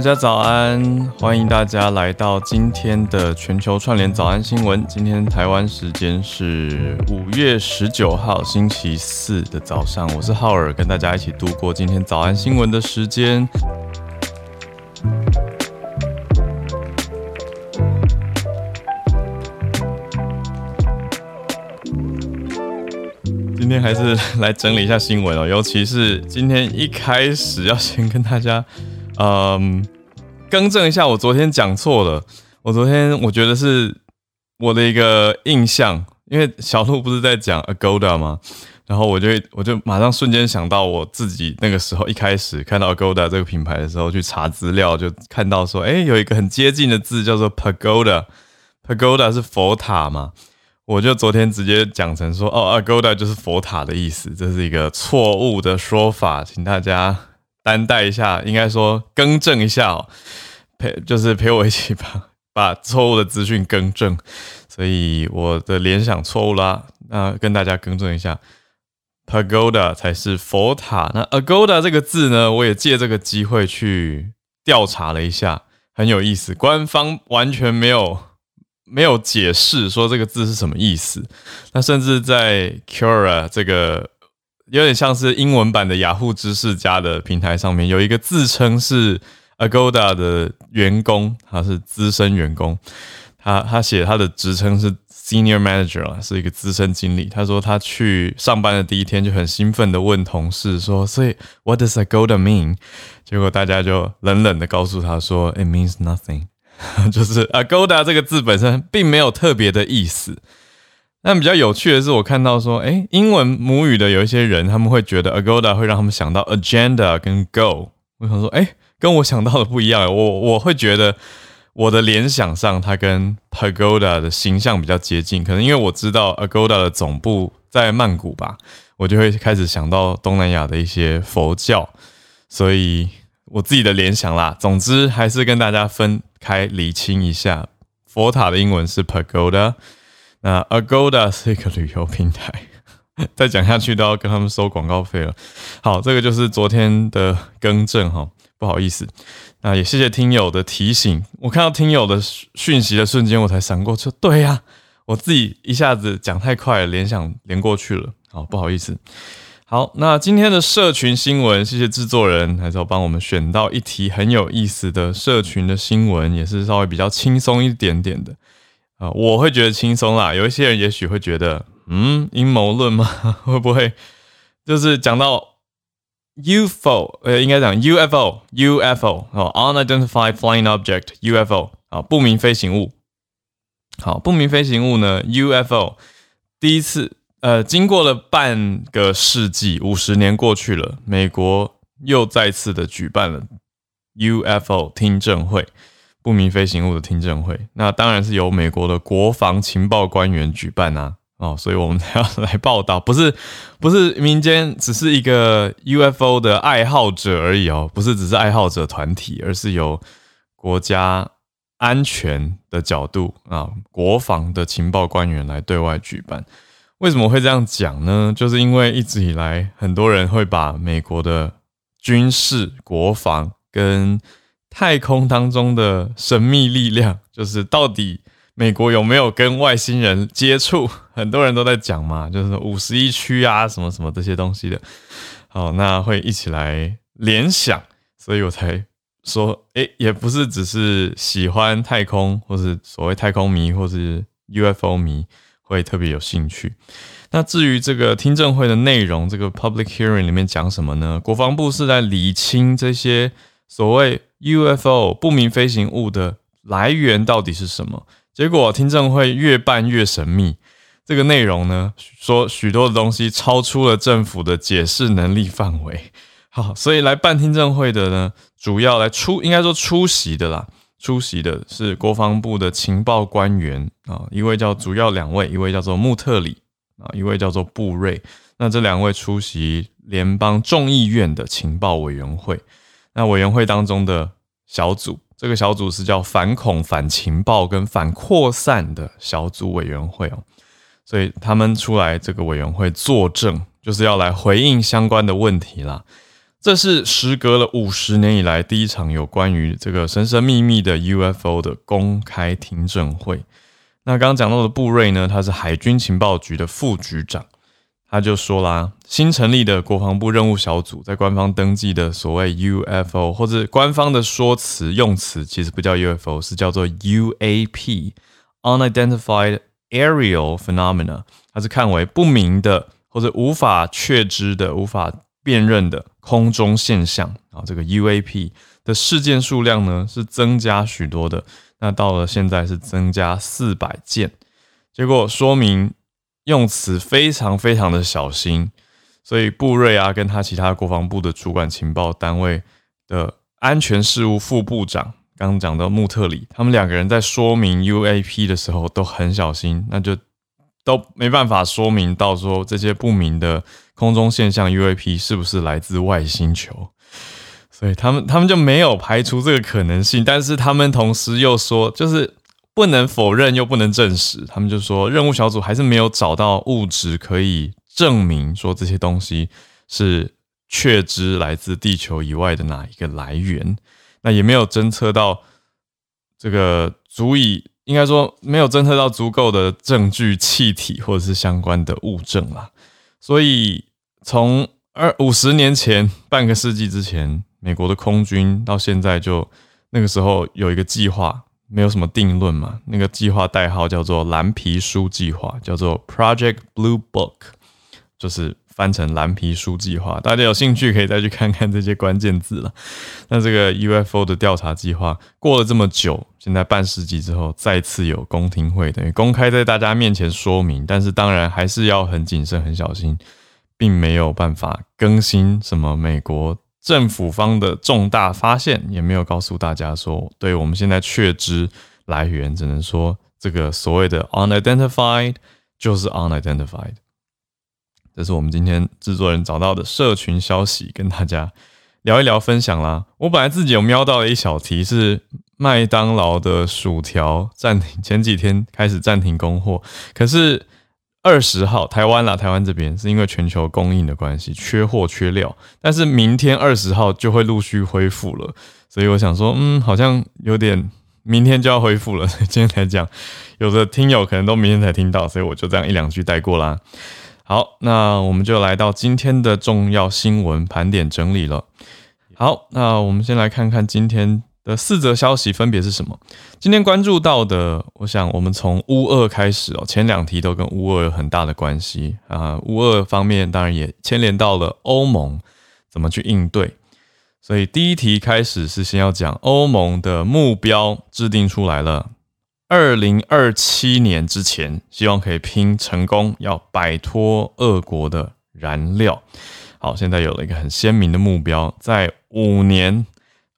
大家早安，欢迎大家来到今天的全球串联早安新闻。今天台湾时间是五月十九号星期四的早上，我是浩尔，跟大家一起度过今天早安新闻的时间。今天还是来整理一下新闻哦，尤其是今天一开始要先跟大家。嗯，更正一下，我昨天讲错了。我昨天我觉得是我的一个印象，因为小鹿不是在讲 Agoda 吗？然后我就我就马上瞬间想到我自己那个时候一开始看到 Agoda 这个品牌的时候，去查资料就看到说，哎，有一个很接近的字叫做 Pagoda，Pagoda 是佛塔嘛？我就昨天直接讲成说，哦，Agoda 就是佛塔的意思，这是一个错误的说法，请大家。担待一下，应该说更正一下哦，陪就是陪我一起把 把错误的资讯更正，所以我的联想错误啦，那跟大家更正一下，Pagoda 才是佛塔，那 Agoda 这个字呢，我也借这个机会去调查了一下，很有意思，官方完全没有没有解释说这个字是什么意思，那甚至在 cura 这个。有点像是英文版的雅虎知识家的平台上面有一个自称是 Agoda 的员工，他是资深员工，他他写他的职称是 Senior Manager，是一个资深经理。他说他去上班的第一天就很兴奋的问同事说：“所以 What does Agoda mean？” 结果大家就冷冷的告诉他说：“It means nothing。” 就是 Agoda 这个字本身并没有特别的意思。但比较有趣的是，我看到说，哎，英文母语的有一些人，他们会觉得 Agoda 会让他们想到 agenda 跟 go。我想说，哎，跟我想到的不一样。我我会觉得我的联想上，它跟 Pagoda 的形象比较接近。可能因为我知道 Agoda 的总部在曼谷吧，我就会开始想到东南亚的一些佛教，所以我自己的联想啦。总之，还是跟大家分开厘清一下，佛塔的英文是 Pagoda。那 Agoda 是一个旅游平台，再讲下去都要跟他们收广告费了。好，这个就是昨天的更正哈，不好意思。那也谢谢听友的提醒，我看到听友的讯息的瞬间，我才闪过去，对呀，我自己一下子讲太快了，联想连过去了。好，不好意思。好，那今天的社群新闻，谢谢制作人，还是要帮我们选到一题很有意思的社群的新闻，也是稍微比较轻松一点点的。啊，我会觉得轻松啦。有一些人也许会觉得，嗯，阴谋论吗？会不会就是讲到 UFO，呃，应该讲 UFO，UFO 哦，Unidentified Flying Object，UFO 啊，不明飞行物。好，不明飞行物呢，UFO 第一次，呃，经过了半个世纪，五十年过去了，美国又再次的举办了 UFO 听证会。不明飞行物的听证会，那当然是由美国的国防情报官员举办啊，哦，所以我们要来报道，不是不是民间只是一个 UFO 的爱好者而已哦，不是只是爱好者团体，而是由国家安全的角度啊，国防的情报官员来对外举办。为什么会这样讲呢？就是因为一直以来很多人会把美国的军事、国防跟太空当中的神秘力量，就是到底美国有没有跟外星人接触？很多人都在讲嘛，就是五十一区啊，什么什么这些东西的。好，那会一起来联想，所以我才说，诶，也不是只是喜欢太空，或是所谓太空迷，或是 UFO 迷会特别有兴趣。那至于这个听证会的内容，这个 public hearing 里面讲什么呢？国防部是在理清这些所谓。UFO 不明飞行物的来源到底是什么？结果听证会越办越神秘。这个内容呢，说许多的东西超出了政府的解释能力范围。好，所以来办听证会的呢，主要来出应该说出席的啦，出席的是国防部的情报官员啊，一位叫主要两位，一位叫做穆特里啊，一位叫做布瑞。那这两位出席联邦众议院的情报委员会。那委员会当中的小组，这个小组是叫反恐、反情报跟反扩散的小组委员会哦，所以他们出来这个委员会作证，就是要来回应相关的问题啦。这是时隔了五十年以来第一场有关于这个神神秘秘的 UFO 的公开听证会。那刚刚讲到的布瑞呢，他是海军情报局的副局长，他就说啦，新成立的国防部任务小组在官方登记的所谓 UFO 或者官方的说辞用词，其实不叫 UFO，是叫做 UAP（Unidentified Aerial Phenomena），它是看为不明的或者无法确知的、无法辨认的空中现象。啊，这个 UAP 的事件数量呢是增加许多的，那到了现在是增加四百件，结果说明用词非常非常的小心，所以布瑞啊跟他其他国防部的主管情报单位的安全事务副部长，刚刚讲到穆特里，他们两个人在说明 UAP 的时候都很小心，那就。都没办法说明到说这些不明的空中现象 UAP 是不是来自外星球，所以他们他们就没有排除这个可能性，但是他们同时又说，就是不能否认又不能证实，他们就说任务小组还是没有找到物质可以证明说这些东西是确知来自地球以外的哪一个来源，那也没有侦测到这个足以。应该说没有侦测到足够的证据、气体或者是相关的物证啦，所以从二五十年前，半个世纪之前，美国的空军到现在就那个时候有一个计划，没有什么定论嘛，那个计划代号叫做蓝皮书计划，叫做 Project Blue Book，就是。翻成蓝皮书计划，大家有兴趣可以再去看看这些关键字了。那这个 UFO 的调查计划过了这么久，现在半世纪之后再次有公听会，等于公开在大家面前说明，但是当然还是要很谨慎、很小心，并没有办法更新什么美国政府方的重大发现，也没有告诉大家说，对我们现在确知来源，只能说这个所谓的 unidentified 就是 unidentified。这是我们今天制作人找到的社群消息，跟大家聊一聊分享啦。我本来自己有瞄到了一小题，是麦当劳的薯条暂停，前几天开始暂停供货，可是二十号台湾啦，台湾这边是因为全球供应的关系，缺货缺料，但是明天二十号就会陆续恢复了，所以我想说，嗯，好像有点明天就要恢复了，所以今天才讲，有的听友可能都明天才听到，所以我就这样一两句带过啦。好，那我们就来到今天的重要新闻盘点整理了。好，那我们先来看看今天的四则消息分别是什么。今天关注到的，我想我们从乌俄开始哦，前两题都跟乌俄有很大的关系啊。乌俄方面当然也牵连到了欧盟怎么去应对，所以第一题开始是先要讲欧盟的目标制定出来了。二零二七年之前，希望可以拼成功，要摆脱俄国的燃料。好，现在有了一个很鲜明的目标，在五年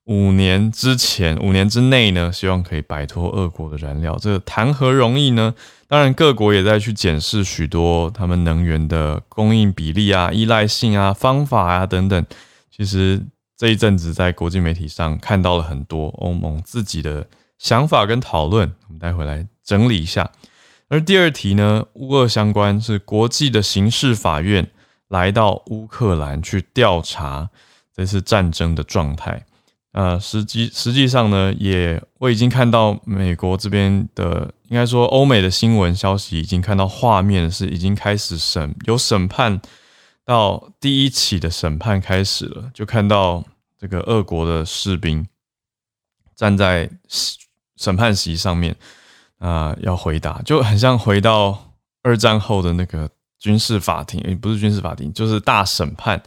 五年之前，五年之内呢，希望可以摆脱俄国的燃料。这谈何容易呢？当然，各国也在去检视许多他们能源的供应比例啊、依赖性啊、方法啊等等。其实这一阵子在国际媒体上看到了很多欧盟自己的。想法跟讨论，我们待会来整理一下。而第二题呢，乌俄相关是国际的刑事法院来到乌克兰去调查这次战争的状态。呃，实际实际上呢，也我已经看到美国这边的，应该说欧美的新闻消息，已经看到画面是已经开始审，有审判到第一起的审判开始了，就看到这个俄国的士兵站在。审判席上面啊、要回答就很像回到二战后的那个军事法庭，也不是军事法庭，就是大审判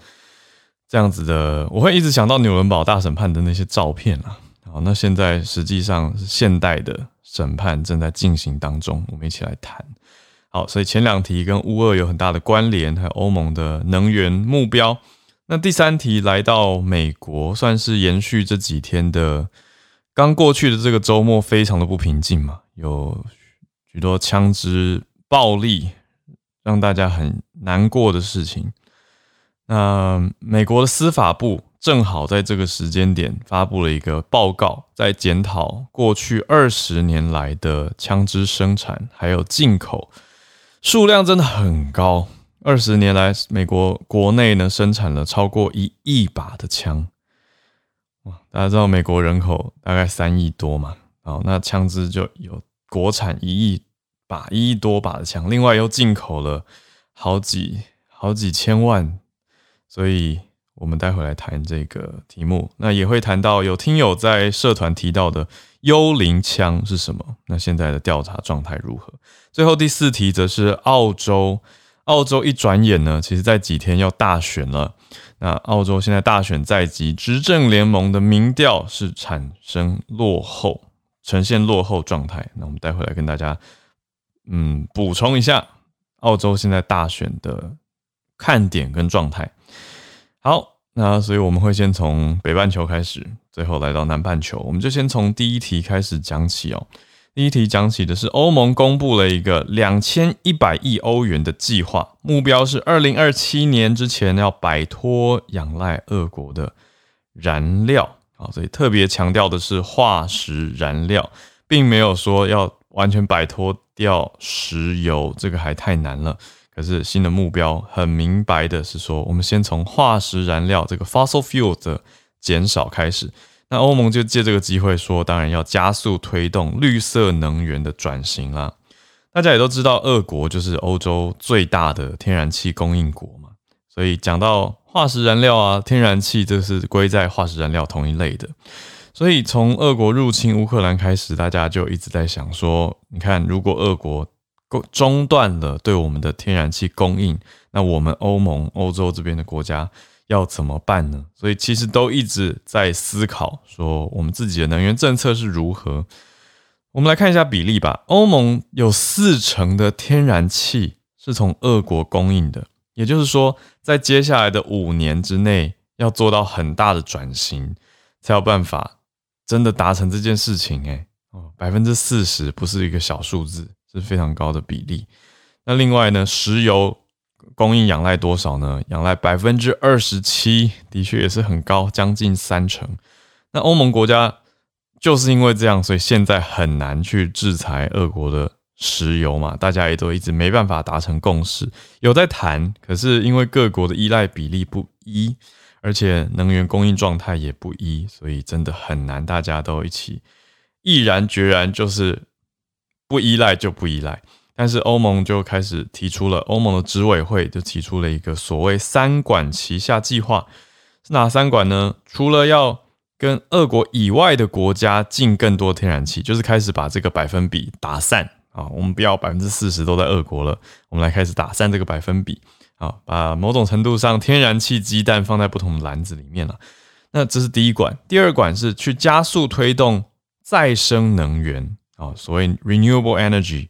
这样子的。我会一直想到纽伦堡大审判的那些照片啊。好，那现在实际上是现代的审判正在进行当中，我们一起来谈。好，所以前两题跟乌俄有很大的关联，还有欧盟的能源目标。那第三题来到美国，算是延续这几天的。刚过去的这个周末非常的不平静嘛，有许多枪支暴力，让大家很难过的事情。那美国的司法部正好在这个时间点发布了一个报告，在检讨过去二十年来的枪支生产还有进口数量真的很高，二十年来，美国国内呢生产了超过一亿把的枪。哇，大家知道美国人口大概三亿多嘛？好，那枪支就有国产一亿把，一亿多把的枪，另外又进口了好几好几千万，所以我们待会来谈这个题目。那也会谈到有听友在社团提到的幽灵枪是什么？那现在的调查状态如何？最后第四题则是澳洲。澳洲一转眼呢，其实在几天要大选了。那澳洲现在大选在即，执政联盟的民调是产生落后，呈现落后状态。那我们待会来跟大家，嗯，补充一下澳洲现在大选的看点跟状态。好，那所以我们会先从北半球开始，最后来到南半球，我们就先从第一题开始讲起哦。第一题讲起的是欧盟公布了一个两千一百亿欧元的计划，目标是二零二七年之前要摆脱仰赖俄国的燃料啊，所以特别强调的是化石燃料，并没有说要完全摆脱掉石油，这个还太难了。可是新的目标很明白的是说，我们先从化石燃料这个 fossil fuel 的减少开始。那欧盟就借这个机会说，当然要加速推动绿色能源的转型啦。大家也都知道，俄国就是欧洲最大的天然气供应国嘛，所以讲到化石燃料啊，天然气这是归在化石燃料同一类的。所以从俄国入侵乌克兰开始，大家就一直在想说，你看，如果俄国中断了对我们的天然气供应，那我们欧盟、欧洲这边的国家。要怎么办呢？所以其实都一直在思考，说我们自己的能源政策是如何。我们来看一下比例吧。欧盟有四成的天然气是从俄国供应的，也就是说，在接下来的五年之内，要做到很大的转型，才有办法真的达成这件事情。诶，哦，百分之四十不是一个小数字，是非常高的比例。那另外呢，石油。供应仰赖多少呢？仰赖百分之二十七，的确也是很高，将近三成。那欧盟国家就是因为这样，所以现在很难去制裁俄国的石油嘛，大家也都一直没办法达成共识。有在谈，可是因为各国的依赖比例不一，而且能源供应状态也不一，所以真的很难，大家都一起毅然决然，就是不依赖就不依赖。但是欧盟就开始提出了，欧盟的执委会就提出了一个所谓“三管齐下”计划，是哪三管呢？除了要跟俄国以外的国家进更多天然气，就是开始把这个百分比打散啊，我们不要百分之四十都在俄国了，我们来开始打散这个百分比啊，把某种程度上天然气鸡蛋放在不同的篮子里面了。那这是第一管，第二管是去加速推动再生能源啊，所谓 renewable energy。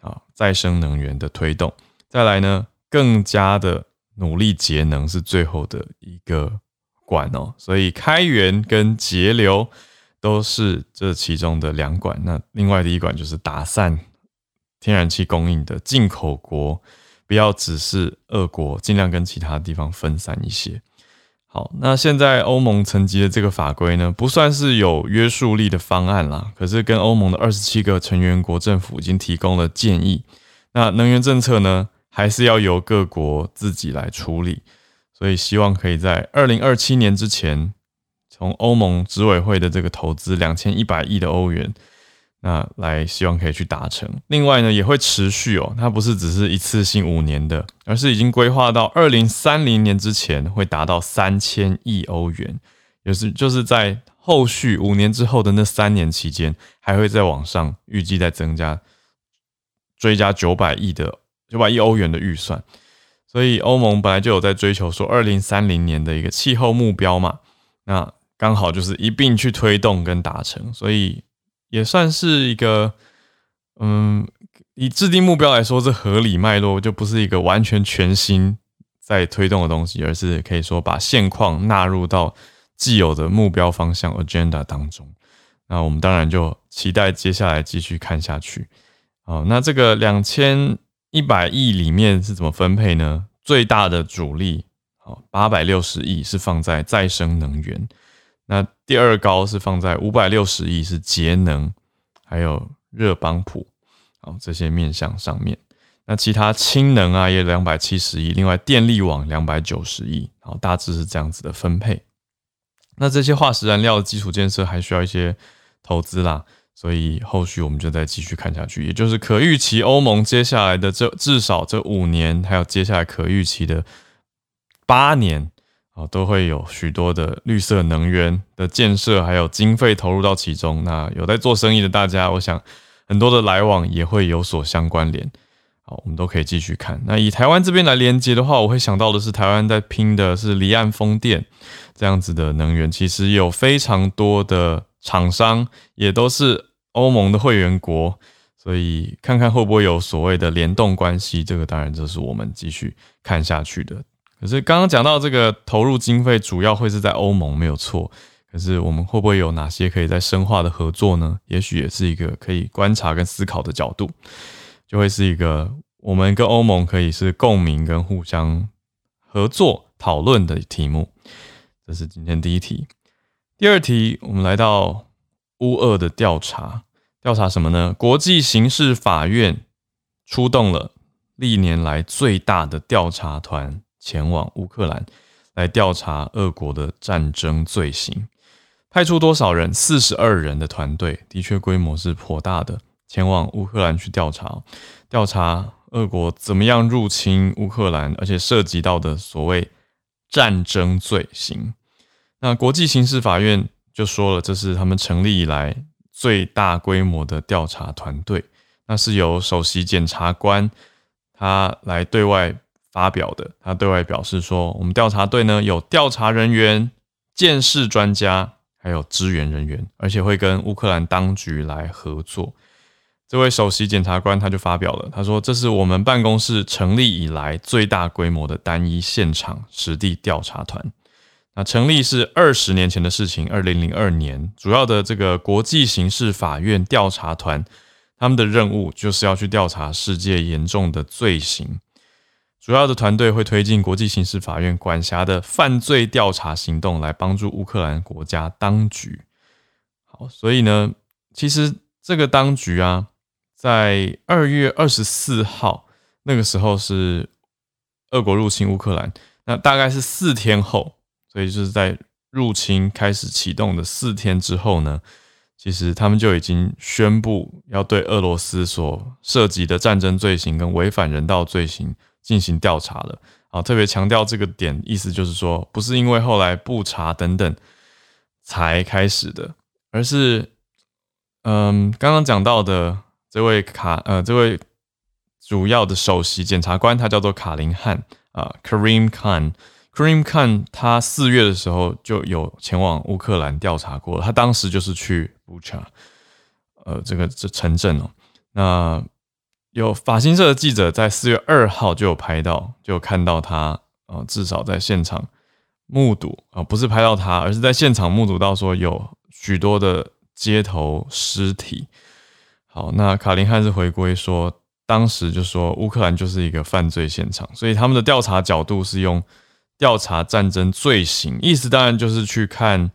啊，再生能源的推动，再来呢，更加的努力节能是最后的一个管哦，所以开源跟节流都是这其中的两管。那另外的一管就是打散天然气供应的进口国，不要只是俄国，尽量跟其他地方分散一些。好，那现在欧盟层级的这个法规呢，不算是有约束力的方案啦。可是跟欧盟的二十七个成员国政府已经提供了建议。那能源政策呢，还是要由各国自己来处理。所以希望可以在二零二七年之前，从欧盟执委会的这个投资两千一百亿的欧元。那来希望可以去达成，另外呢也会持续哦，它不是只是一次性五年的，而是已经规划到二零三零年之前会达到三千亿欧元，也是就是在后续五年之后的那三年期间，还会再往上预计再增加追加九百亿的九百亿欧元的预算，所以欧盟本来就有在追求说二零三零年的一个气候目标嘛，那刚好就是一并去推动跟达成，所以。也算是一个，嗯，以制定目标来说，是合理脉络就不是一个完全全新在推动的东西，而是可以说把现况纳入到既有的目标方向 agenda 当中。那我们当然就期待接下来继续看下去。好，那这个两千一百亿里面是怎么分配呢？最大的主力，好，八百六十亿是放在再生能源。那第二高是放在五百六十亿，是节能，还有热帮浦，好，这些面向上面。那其他氢能啊也两百七十亿，另外电力网两百九十亿，好，大致是这样子的分配。那这些化石燃料的基础建设还需要一些投资啦，所以后续我们就再继续看下去，也就是可预期欧盟接下来的这至少这五年，还有接下来可预期的八年。啊，都会有许多的绿色能源的建设，还有经费投入到其中。那有在做生意的大家，我想很多的来往也会有所相关联。好，我们都可以继续看。那以台湾这边来连接的话，我会想到的是台湾在拼的是离岸风电这样子的能源。其实有非常多的厂商也都是欧盟的会员国，所以看看会不会有所谓的联动关系。这个当然就是我们继续看下去的。可是刚刚讲到这个投入经费主要会是在欧盟没有错，可是我们会不会有哪些可以再深化的合作呢？也许也是一个可以观察跟思考的角度，就会是一个我们跟欧盟可以是共鸣跟互相合作讨论的题目。这是今天第一题。第二题，我们来到乌俄的调查，调查什么呢？国际刑事法院出动了历年来最大的调查团。前往乌克兰来调查俄国的战争罪行，派出多少人？四十二人的团队，的确规模是颇大的。前往乌克兰去调查，调查俄国怎么样入侵乌克兰，而且涉及到的所谓战争罪行。那国际刑事法院就说了，这是他们成立以来最大规模的调查团队，那是由首席检察官他来对外。发表的，他对外表示说，我们调查队呢有调查人员、见识专家，还有支援人员，而且会跟乌克兰当局来合作。这位首席检察官他就发表了，他说，这是我们办公室成立以来最大规模的单一现场实地调查团。那成立是二十年前的事情，二零零二年，主要的这个国际刑事法院调查团，他们的任务就是要去调查世界严重的罪行。主要的团队会推进国际刑事法院管辖的犯罪调查行动，来帮助乌克兰国家当局。好，所以呢，其实这个当局啊，在二月二十四号那个时候是俄国入侵乌克兰，那大概是四天后，所以就是在入侵开始启动的四天之后呢，其实他们就已经宣布要对俄罗斯所涉及的战争罪行跟违反人道罪行。进行调查了，啊，特别强调这个点，意思就是说，不是因为后来布查等等才开始的，而是，嗯，刚刚讲到的这位卡，呃，这位主要的首席检察官，他叫做卡林汉啊，Karim Khan，Karim Khan，他四月的时候就有前往乌克兰调查过了，他当时就是去布查，呃，这个这城镇哦，那。有法新社的记者在四月二号就有拍到，就看到他啊，至少在现场目睹啊，不是拍到他，而是在现场目睹到说有许多的街头尸体。好，那卡林汉是回归说，当时就说乌克兰就是一个犯罪现场，所以他们的调查角度是用调查战争罪行，意思当然就是去看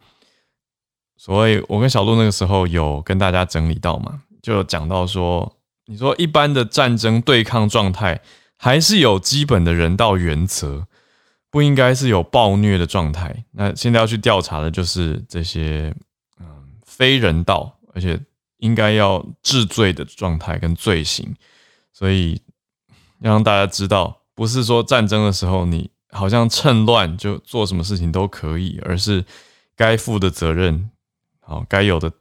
所谓我跟小鹿那个时候有跟大家整理到嘛，就讲到说。你说一般的战争对抗状态，还是有基本的人道原则，不应该是有暴虐的状态。那现在要去调查的就是这些嗯非人道，而且应该要治罪的状态跟罪行。所以要让大家知道，不是说战争的时候你好像趁乱就做什么事情都可以，而是该负的责任，好该有的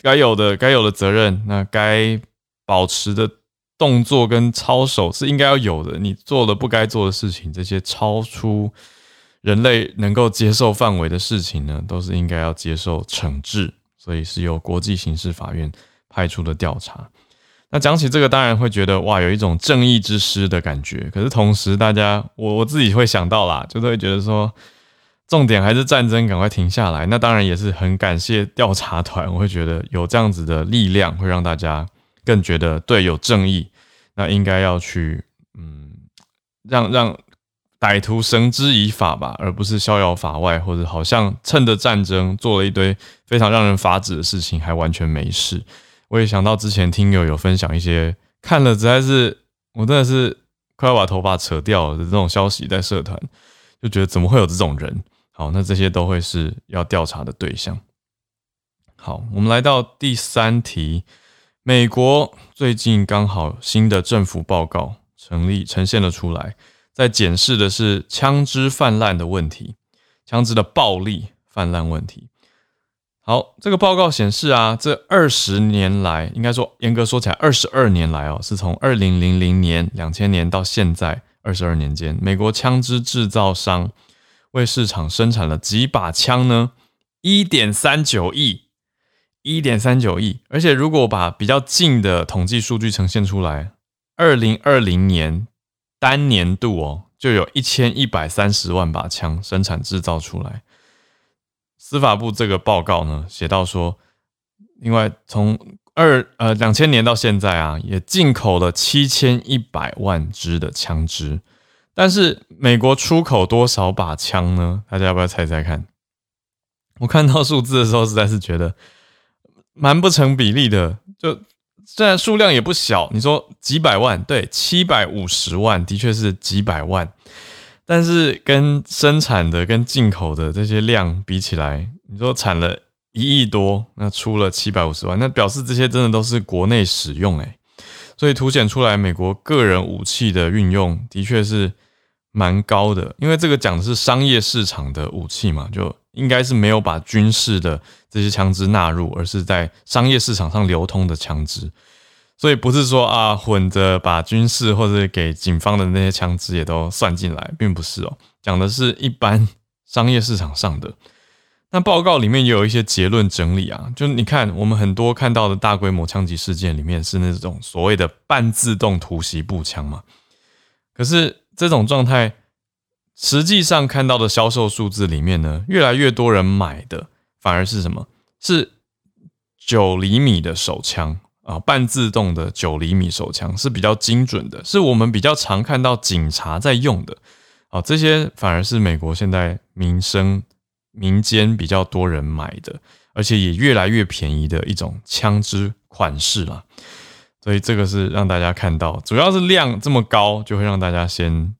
该有的该有的责任，那该。保持的动作跟操守是应该要有的，你做了不该做的事情，这些超出人类能够接受范围的事情呢，都是应该要接受惩治。所以是由国际刑事法院派出的调查。那讲起这个，当然会觉得哇，有一种正义之师的感觉。可是同时，大家我我自己会想到啦，就是会觉得说，重点还是战争，赶快停下来。那当然也是很感谢调查团，我会觉得有这样子的力量，会让大家。更觉得对，有正义，那应该要去嗯，让让歹徒绳之以法吧，而不是逍遥法外，或者好像趁着战争做了一堆非常让人发指的事情，还完全没事。我也想到之前听友有分享一些看了实在是我真的是快要把头发扯掉的这种消息在社团，就觉得怎么会有这种人？好，那这些都会是要调查的对象。好，我们来到第三题，美国最近刚好新的政府报告成立呈现了出来，在检视的是枪支泛滥的问题，枪支的暴力泛滥问题。好，这个报告显示啊，这二十年来，应该说严格说起来，二十二年来哦，是从二零零零年、两千年到现在二十二年间，美国枪支制造商为市场生产了几把枪呢？一点三九亿，一点三九亿。而且如果把比较近的统计数据呈现出来，二零二零年单年度哦，就有一千一百三十万把枪生产制造出来。司法部这个报告呢，写到说，另外从二呃两千年到现在啊，也进口了七千一百万支的枪支，但是美国出口多少把枪呢？大家要不要猜猜看？我看到数字的时候，实在是觉得蛮不成比例的。就虽然数量也不小，你说几百万，对，七百五十万，的确是几百万。但是跟生产的跟进口的这些量比起来，你说产了一亿多，那出了七百五十万，那表示这些真的都是国内使用诶，所以凸显出来美国个人武器的运用的确是蛮高的，因为这个讲的是商业市场的武器嘛，就应该是没有把军事的这些枪支纳入，而是在商业市场上流通的枪支。所以不是说啊，混着把军事或者给警方的那些枪支也都算进来，并不是哦。讲的是一般 商业市场上的。那报告里面也有一些结论整理啊，就你看我们很多看到的大规模枪击事件里面是那种所谓的半自动突袭步枪嘛。可是这种状态，实际上看到的销售数字里面呢，越来越多人买的反而是什么？是九厘米的手枪。啊，半自动的九厘米手枪是比较精准的，是我们比较常看到警察在用的。啊，这些反而是美国现在民生民间比较多人买的，而且也越来越便宜的一种枪支款式了。所以这个是让大家看到，主要是量这么高，就会让大家先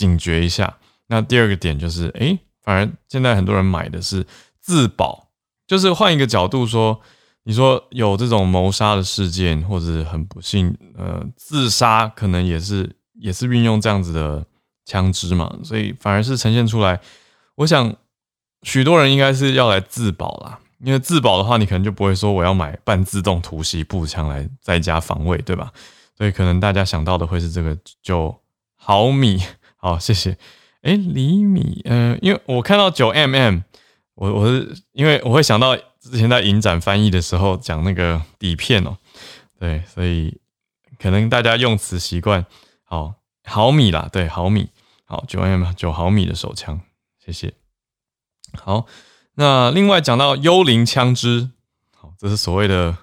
警觉一下。那第二个点就是，诶，反而现在很多人买的是自保，就是换一个角度说。你说有这种谋杀的事件，或者很不幸，呃，自杀可能也是也是运用这样子的枪支嘛，所以反而是呈现出来。我想许多人应该是要来自保啦，因为自保的话，你可能就不会说我要买半自动突袭步枪来在家防卫，对吧？所以可能大家想到的会是这个九毫米。好，谢谢。哎，厘米，嗯、呃，因为我看到九 mm，我我是因为我会想到。之前在影展翻译的时候讲那个底片哦，对，所以可能大家用词习惯，好毫米啦，对，毫米，好九 M 九毫米的手枪，谢谢。好，那另外讲到幽灵枪支，好，这是所谓的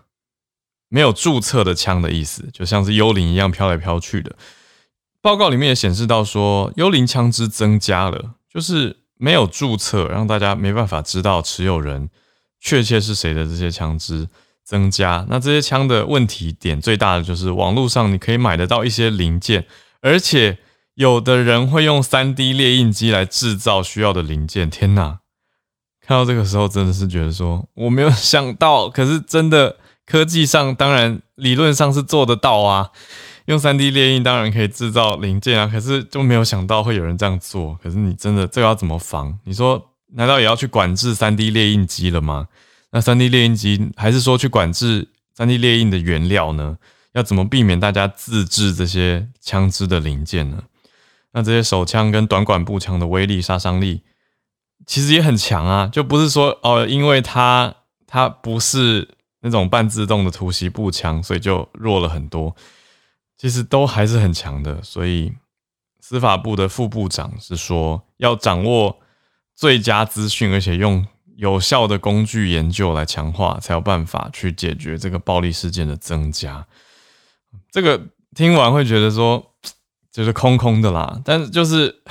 没有注册的枪的意思，就像是幽灵一样飘来飘去的。报告里面也显示到说，幽灵枪支增加了，就是没有注册，让大家没办法知道持有人。确切是谁的这些枪支增加？那这些枪的问题点最大的就是网络上你可以买得到一些零件，而且有的人会用 3D 列印机来制造需要的零件。天哪！看到这个时候真的是觉得说我没有想到，可是真的科技上当然理论上是做得到啊，用 3D 列印当然可以制造零件啊，可是就没有想到会有人这样做。可是你真的这个要怎么防？你说？难道也要去管制 3D 列印机了吗？那 3D 列印机还是说去管制 3D 列印的原料呢？要怎么避免大家自制这些枪支的零件呢？那这些手枪跟短管步枪的威力、杀伤力其实也很强啊，就不是说哦，因为它它不是那种半自动的突袭步枪，所以就弱了很多。其实都还是很强的。所以司法部的副部长是说要掌握。最佳资讯，而且用有效的工具研究来强化，才有办法去解决这个暴力事件的增加。这个听完会觉得说，就是空空的啦。但是就是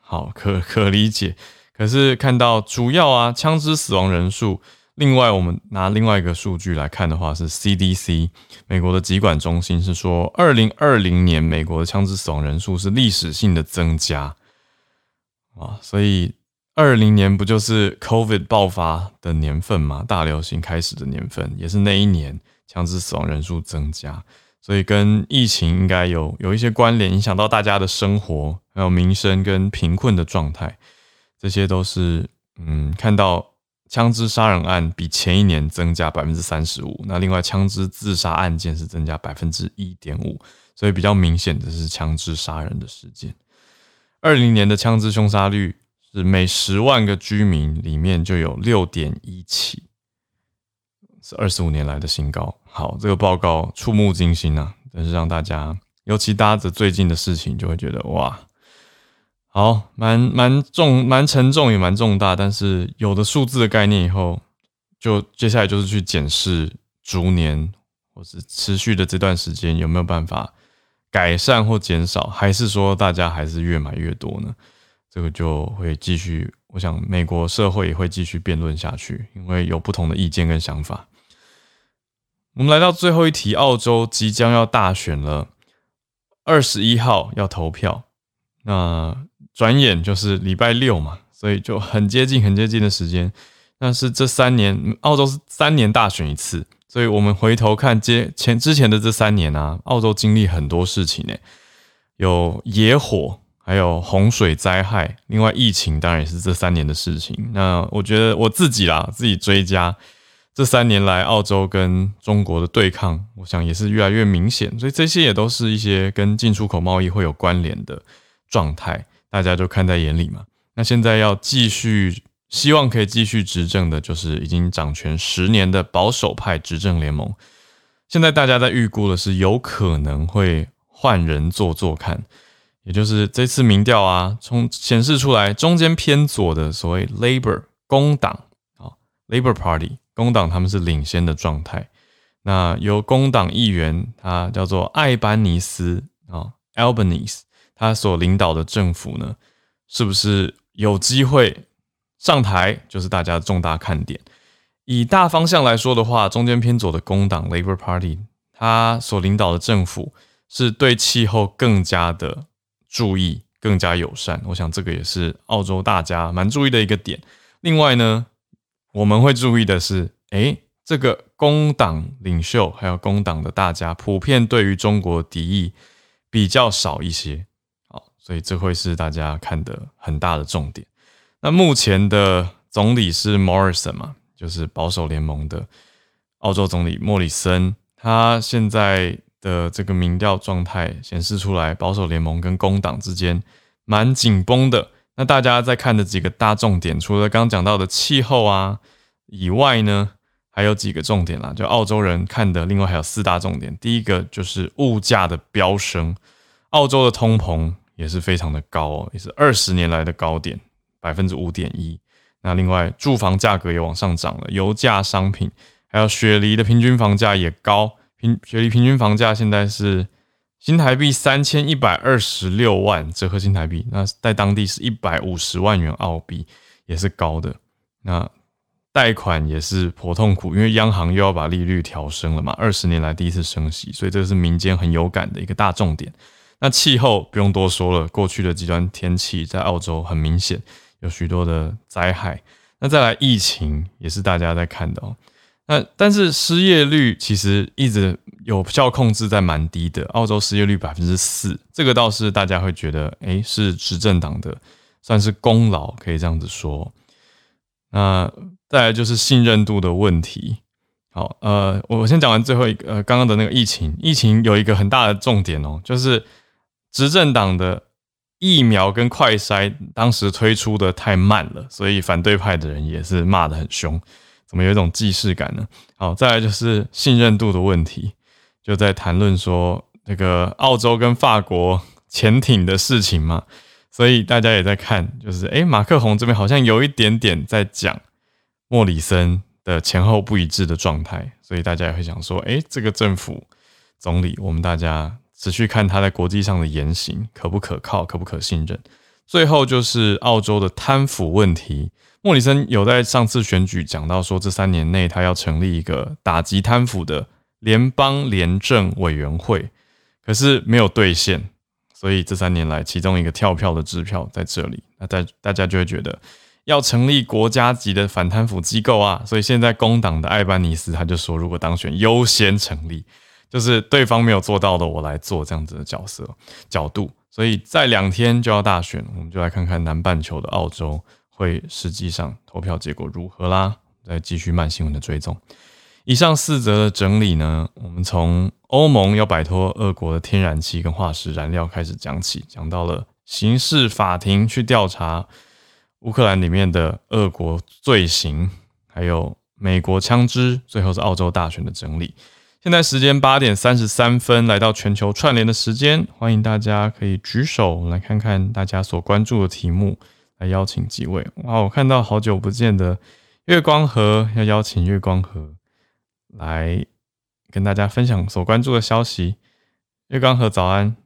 好可可理解。可是看到主要啊，枪支死亡人数另外，我们拿另外一个数据来看的话，是 CDC 美国的疾管中心是说，二零二零年美国的枪支死亡人数是历史性的增加啊，所以二零年不就是 COVID 爆发的年份嘛，大流行开始的年份，也是那一年枪支死亡人数增加，所以跟疫情应该有有一些关联，影响到大家的生活，还有民生跟贫困的状态，这些都是嗯看到。枪支杀人案比前一年增加百分之三十五，那另外枪支自杀案件是增加百分之一点五，所以比较明显的是枪支杀人的事件。二零年的枪支凶杀率是每十万个居民里面就有六点一起，是二十五年来的新高。好，这个报告触目惊心啊，但是让大家，尤其搭着最近的事情，就会觉得哇。好，蛮蛮重，蛮沉重，也蛮重大。但是有了数字的概念以后，就接下来就是去检视逐年或是持续的这段时间有没有办法改善或减少，还是说大家还是越买越多呢？这个就会继续，我想美国社会也会继续辩论下去，因为有不同的意见跟想法。我们来到最后一题，澳洲即将要大选了，二十一号要投票，那。转眼就是礼拜六嘛，所以就很接近、很接近的时间。但是这三年，澳洲是三年大选一次，所以我们回头看接前之前的这三年啊，澳洲经历很多事情呢，有野火，还有洪水灾害，另外疫情当然也是这三年的事情。那我觉得我自己啦，自己追加这三年来澳洲跟中国的对抗，我想也是越来越明显。所以这些也都是一些跟进出口贸易会有关联的状态。大家就看在眼里嘛。那现在要继续，希望可以继续执政的，就是已经掌权十年的保守派执政联盟。现在大家在预估的是，有可能会换人做做看，也就是这次民调啊，从显示出来，中间偏左的所谓 Labor 工党啊，Labor Party 工党他们是领先的状态。那由工党议员他叫做艾班尼斯啊，Albanese。他所领导的政府呢，是不是有机会上台？就是大家的重大看点。以大方向来说的话，中间偏左的工党 （Labor Party） 他所领导的政府是对气候更加的注意、更加友善。我想这个也是澳洲大家蛮注意的一个点。另外呢，我们会注意的是，诶，这个工党领袖还有工党的大家，普遍对于中国敌意比较少一些。所以这会是大家看的很大的重点。那目前的总理是 Morrison 嘛，就是保守联盟的澳洲总理莫里森。他现在的这个民调状态显示出来，保守联盟跟工党之间蛮紧绷的。那大家在看的几个大重点，除了刚刚讲到的气候啊以外呢，还有几个重点啦，就澳洲人看的。另外还有四大重点，第一个就是物价的飙升，澳洲的通膨。也是非常的高哦，也是二十年来的高点，百分之五点一。那另外，住房价格也往上涨了，油价、商品，还有雪梨的平均房价也高，平雪梨平均房价现在是新台币三千一百二十六万，折合新台币，那在当地是一百五十万元澳币，也是高的。那贷款也是颇痛苦，因为央行又要把利率调升了嘛，二十年来第一次升息，所以这是民间很有感的一个大重点。那气候不用多说了，过去的极端天气在澳洲很明显有许多的灾害。那再来疫情也是大家在看的哦。那但是失业率其实一直有效控制在蛮低的，澳洲失业率百分之四，这个倒是大家会觉得，诶，是执政党的算是功劳，可以这样子说。那再来就是信任度的问题。好，呃，我先讲完最后一个，呃，刚刚的那个疫情，疫情有一个很大的重点哦，就是。执政党的疫苗跟快筛当时推出的太慢了，所以反对派的人也是骂得很凶。怎么有一种既视感呢？好，再来就是信任度的问题，就在谈论说那个澳洲跟法国潜艇的事情嘛，所以大家也在看，就是诶，马克宏这边好像有一点点在讲莫里森的前后不一致的状态，所以大家也会想说，诶，这个政府总理，我们大家。只去看他在国际上的言行可不可靠、可不可信任。最后就是澳洲的贪腐问题。莫里森有在上次选举讲到说，这三年内他要成立一个打击贪腐的联邦廉政委员会，可是没有兑现。所以这三年来，其中一个跳票的支票在这里，那大大家就会觉得要成立国家级的反贪腐机构啊。所以现在工党的艾班尼斯他就说，如果当选，优先成立，就是对方没有做到的，我来做这样子的角色角度。所以在两天就要大选，我们就来看看南半球的澳洲会实际上投票结果如何啦。再继续慢新闻的追踪。以上四则的整理呢，我们从欧盟要摆脱俄国的天然气跟化石燃料开始讲起，讲到了刑事法庭去调查乌克兰里面的俄国罪行，还有美国枪支，最后是澳洲大选的整理。现在时间八点三十三分，来到全球串联的时间，欢迎大家可以举手来看看大家所关注的题目，来邀请几位。哇，我看到好久不见的月光河，要邀请月光河来跟大家分享所关注的消息。月光河早安。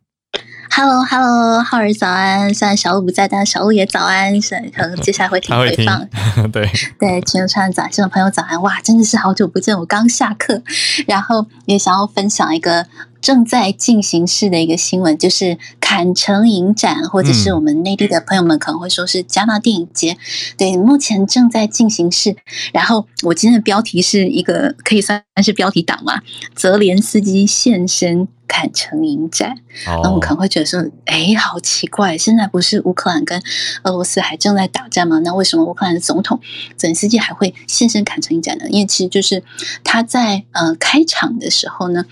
Hello，Hello，浩儿早安。虽然小鹿不在，但是小鹿也早安。是，可能接下来会听回放。对对，全球串早，新的朋友早安。哇，真的是好久不见，我刚下课，然后也想要分享一个。正在进行式的一个新闻，就是坎城影展，或者是我们内地的朋友们可能会说是戛纳电影节。对，目前正在进行式。然后我今天的标题是一个可以算是标题党嘛？泽连斯基现身坎城影展。那我们可能会觉得说，哎，好奇怪，现在不是乌克兰跟俄罗斯还正在打仗吗？那为什么乌克兰的总统泽连斯基还会现身坎城影展呢？因为其实就是他在呃开场的时候呢，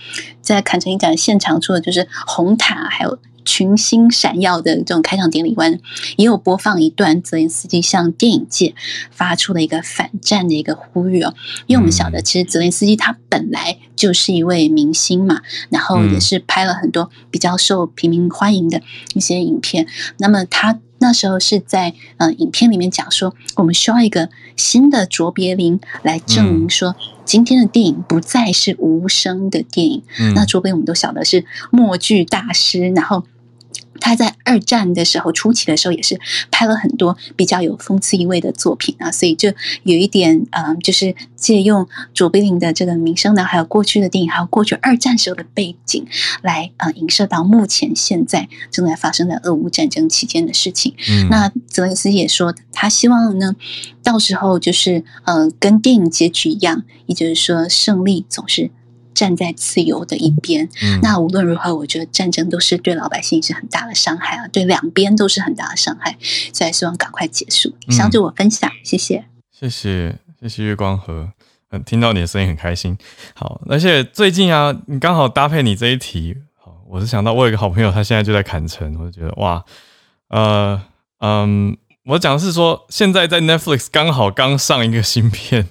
在坎城影展现场，除了就是红毯，还有群星闪耀的这种开场典礼外，也有播放一段泽连斯基向电影界发出了一个反战的一个呼吁哦。因为我们晓得，其实泽连斯基他本来就是一位明星嘛，然后也是拍了很多比较受平民欢迎的一些影片。那么他那时候是在呃影片里面讲说，我们需要一个新的卓别林来证明说。今天的电影不再是无声的电影，嗯、那卓别林我们都晓得是默剧大师，然后。他在二战的时候初期的时候也是拍了很多比较有讽刺意味的作品啊，所以就有一点嗯，就是借用卓别林的这个名声呢，还有过去的电影，还有过去二战时候的背景来呃影射到目前现在正在发生的俄乌战争期间的事情。嗯，那泽连斯基也说，他希望呢，到时候就是呃跟电影结局一样，也就是说胜利总是。站在自由的一边，嗯、那无论如何，我觉得战争都是对老百姓是很大的伤害啊，对两边都是很大的伤害，所以希望赶快结束。以上就我分享，谢谢，谢谢，谢谢月光河，嗯，听到你的声音很开心。好，而且最近啊，你刚好搭配你这一题，好，我是想到我有一个好朋友，他现在就在坎城，我就觉得哇，呃，嗯，我讲的是说，现在在 Netflix 刚好刚上一个新片。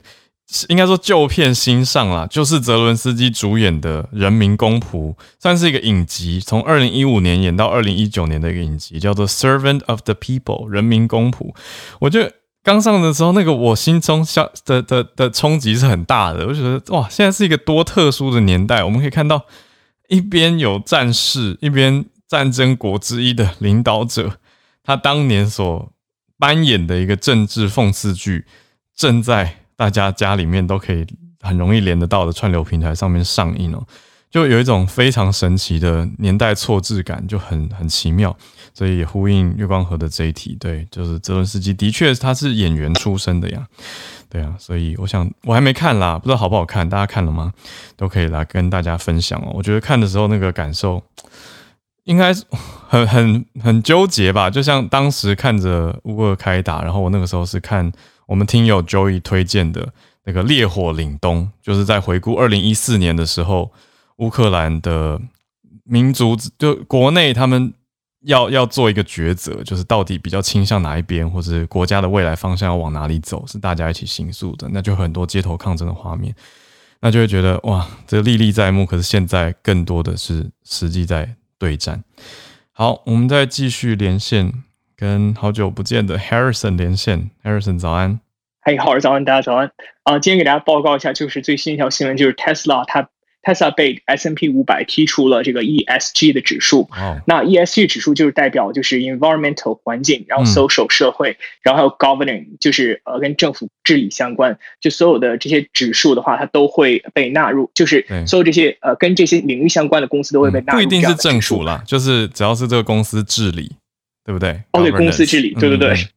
应该说旧片新上啦，就是泽伦斯基主演的《人民公仆》，算是一个影集，从二零一五年演到二零一九年的一个影集，叫做《Servant of the People》人民公仆。我觉得刚上的时候，那个我心中的的的的冲击是很大的。我觉得哇，现在是一个多特殊的年代，我们可以看到一边有战士，一边战争国之一的领导者，他当年所扮演的一个政治讽刺剧正在。大家家里面都可以很容易连得到的串流平台上面上映哦，就有一种非常神奇的年代错置感，就很很奇妙，所以也呼应月光河的这一题。对，就是泽伦斯基的确他是演员出身的呀，对啊，所以我想我还没看啦，不知道好不好看，大家看了吗？都可以来跟大家分享哦。我觉得看的时候那个感受应该很很很纠结吧，就像当时看着乌俄开打，然后我那个时候是看。我们听友 Joey 推荐的那个《烈火凛冬》，就是在回顾二零一四年的时候，乌克兰的民族就国内他们要要做一个抉择，就是到底比较倾向哪一边，或者国家的未来方向要往哪里走，是大家一起倾诉的，那就很多街头抗争的画面，那就会觉得哇，这历历在目。可是现在更多的是实际在对战。好，我们再继续连线。跟好久不见的 Harrison 连线，Harrison 早安，嗨，好，早安，大家早安啊！今天给大家报告一下，就是最新一条新闻，就是 Tesla 它 Tesla 被 S M P 五百踢出了这个 ESG 的指数。哦，那 ESG 指数就是代表就是 environmental 环境，然后 social 社会，然后还有 governing 就是呃跟政府治理相关，就所有的这些指数的话，它都会被纳入，就是所有这些呃跟这些领域相关的公司都会被纳入。不一定是政府啦，就是只要是这个公司治理，对不对？哦，对，公司治理，对对对。嗯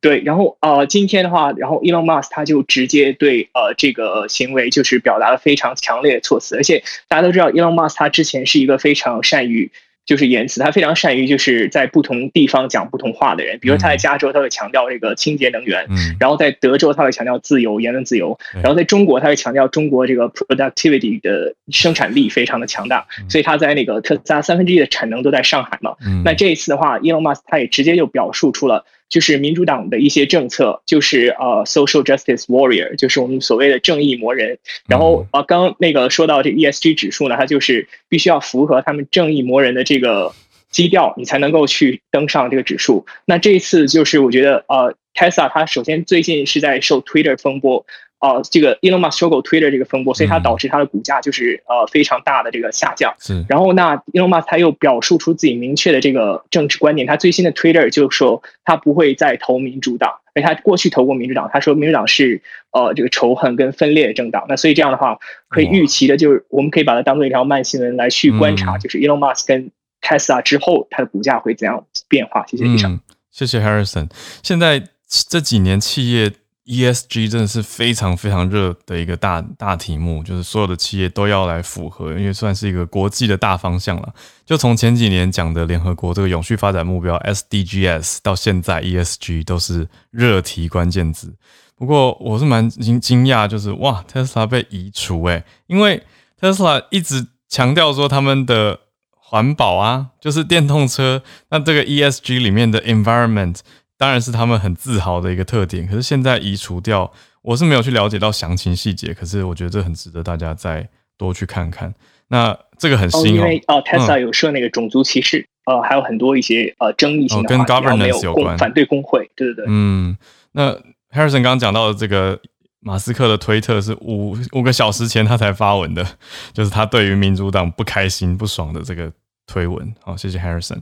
对，然后呃，今天的话，然后 Elon Musk 他就直接对呃这个行为就是表达了非常强烈的措辞，而且大家都知道 Elon Musk 他之前是一个非常善于就是言辞，他非常善于就是在不同地方讲不同话的人，比如他在加州他会强调这个清洁能源，嗯，然后在德州他会强调自由言论自由，然后在中国他会强调中国这个 productivity 的生产力非常的强大，所以他在那个特斯拉三分之一的产能都在上海嘛，那这一次的话，Elon Musk 他也直接就表述出了。就是民主党的一些政策，就是呃，social justice warrior，就是我们所谓的正义魔人。然后啊，刚刚那个说到这 ESG 指数呢，它就是必须要符合他们正义魔人的这个基调，你才能够去登上这个指数。那这一次就是我觉得呃，Tesla 它首先最近是在受 Twitter 风波。哦，这个 Elon Musk 收购 Twitter 这个风波，所以它导致它的股价就是呃非常大的这个下降。是。然后那 Elon Musk 他又表述出自己明确的这个政治观点，他最新的 Twitter 就说他不会再投民主党，因为他过去投过民主党，他说民主党是呃这个仇恨跟分裂的政党。那所以这样的话，可以预期的就是我们可以把它当做一条慢新闻来去观察，就是 Elon Musk 跟 Tesla 之后它的股价会怎样变化。谢谢医生。谢谢 Harrison。现在这几年企业。ESG 真的是非常非常热的一个大大题目，就是所有的企业都要来符合，因为算是一个国际的大方向了。就从前几年讲的联合国这个永续发展目标 SDGs 到现在 ESG 都是热题关键字。不过我是蛮惊惊讶，就是哇，Tesla 被移除诶，因为 Tesla 一直强调说他们的环保啊，就是电动车，那这个 ESG 里面的 environment。当然是他们很自豪的一个特点，可是现在移除掉，我是没有去了解到详情细节，可是我觉得这很值得大家再多去看看。那这个很新哦，因为哦，Tesla 有设那个种族歧视，呃，还有很多一些呃争议性的，跟 governance 有关，反对工会，对对对。嗯，那 Harrison 刚刚讲到的这个马斯克的推特是五五个小时前他才发文的，就是他对于民主党不开心不爽的这个推文。好，谢谢 Harrison，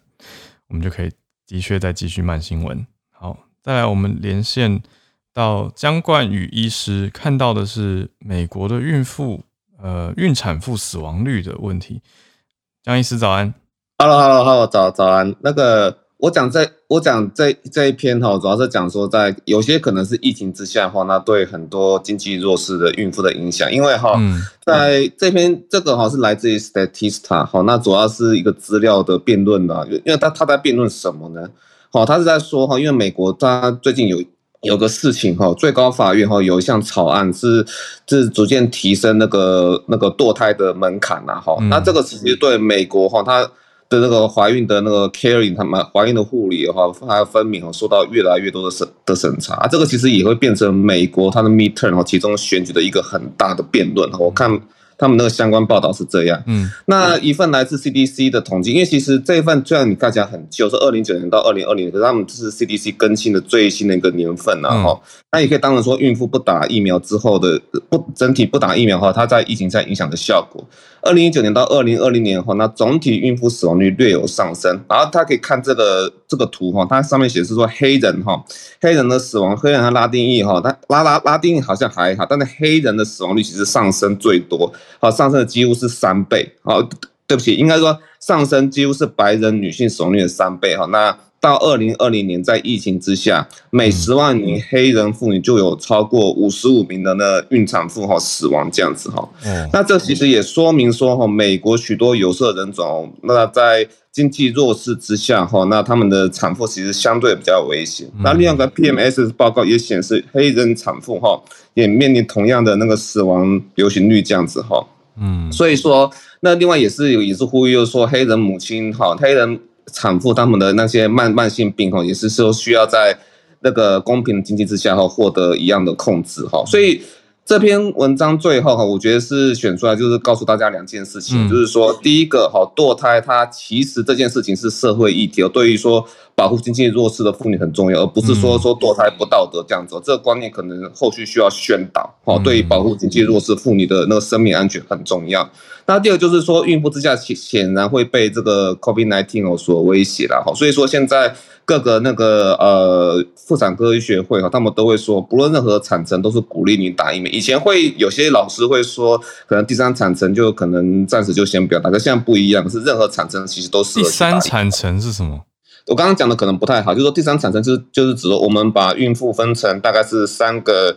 我们就可以的确再继续慢新闻。好，再来，我们连线到江冠宇医师，看到的是美国的孕妇，呃，孕产妇死亡率的问题。江医师早安，Hello，Hello，Hello，早早安。那个，我讲这，我讲这这一篇哈，主要是讲说，在有些可能是疫情之下的话，那对很多经济弱势的孕妇的影响。因为哈，嗯、在这篇这个哈是来自于 Statista，好，那主要是一个资料的辩论的，因为他他在辩论什么呢？好，他是在说哈，因为美国他最近有有个事情哈，最高法院哈有一项草案是是逐渐提升那个那个堕胎的门槛呐哈，那这个其实对美国哈它的那个怀孕的那个 caring 他们怀孕的护理的话，它分娩哈受到越来越多的审的审查，这个其实也会变成美国它的 midterm 哈其中选举的一个很大的辩论哈，我看。他们那个相关报道是这样，嗯，那一份来自 CDC 的统计，因为其实这一份虽然你看起来很旧，是二零九年到二零二零年，可是他们这是 CDC 更新的最新的一个年份了哈。那也可以当成说，孕妇不打疫苗之后的不整体不打疫苗的话，它在疫情上影响的效果。二零一九年到二零二零年哈，那总体孕妇死亡率略有上升。然后大家可以看这个这个图哈，它上面显示说黑人哈，黑人的死亡，黑人和拉丁裔哈，他拉拉拉丁裔好像还好，但是黑人的死亡率其实上升最多，好，上升的几乎是三倍。好，对不起，应该说上升几乎是白人女性死亡率的三倍哈。那到二零二零年，在疫情之下，每十万名黑人妇女就有超过五十五名的那孕产妇哈死亡这样子哈。那这其实也说明说哈，美国许多有色人种，那在经济弱势之下哈，那他们的产妇其实相对比较危险。那另外一个 PMS 报告也显示，黑人产妇哈也面临同样的那个死亡流行率这样子哈。嗯，所以说，那另外也是有也是呼吁，就是说黑人母亲哈，黑人。产妇他们的那些慢慢性病哈，也是说需要在那个公平的经济之下哈，获得一样的控制哈。所以这篇文章最后哈，我觉得是选出来就是告诉大家两件事情，就是说第一个哈，堕胎它其实这件事情是社会议题，对于说保护经济弱势的妇女很重要，而不是说说堕胎不道德这样子。这个观念可能后续需要宣导，哈，对于保护经济弱势妇女的那个生命安全很重要。那第二就是说，孕妇支架显显然会被这个 COVID-19 所威胁了，哈，所以说现在。各个那个呃妇产科医学会哈，他们都会说，不论任何产程都是鼓励你打疫苗。以前会有些老师会说，可能第三产程就可能暂时就先不要打，可现在不一样，是任何产程其实都是。第三产程是什么？我刚刚讲的可能不太好，就是说第三产程就是就是指我们把孕妇分成大概是三个。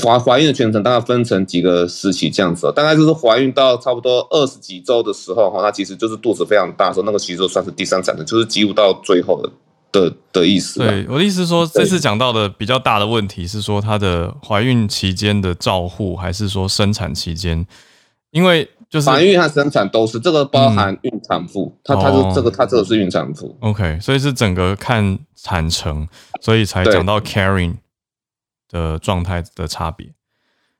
怀怀孕的全程大概分成几个时期这样子，大概就是怀孕到差不多二十几周的时候哈，那其实就是肚子非常大的时候，那个其实就算是第三产程，就是几乎到最后的的的意思。对，我的意思是说，这次讲到的比较大的问题是说，她的怀孕期间的照护，还是说生产期间？因为就是怀孕和生产都是这个包含孕产妇，她她是这个她这个是孕产妇。OK，所以是整个看产程，所以才讲到 caring。的状态的差别，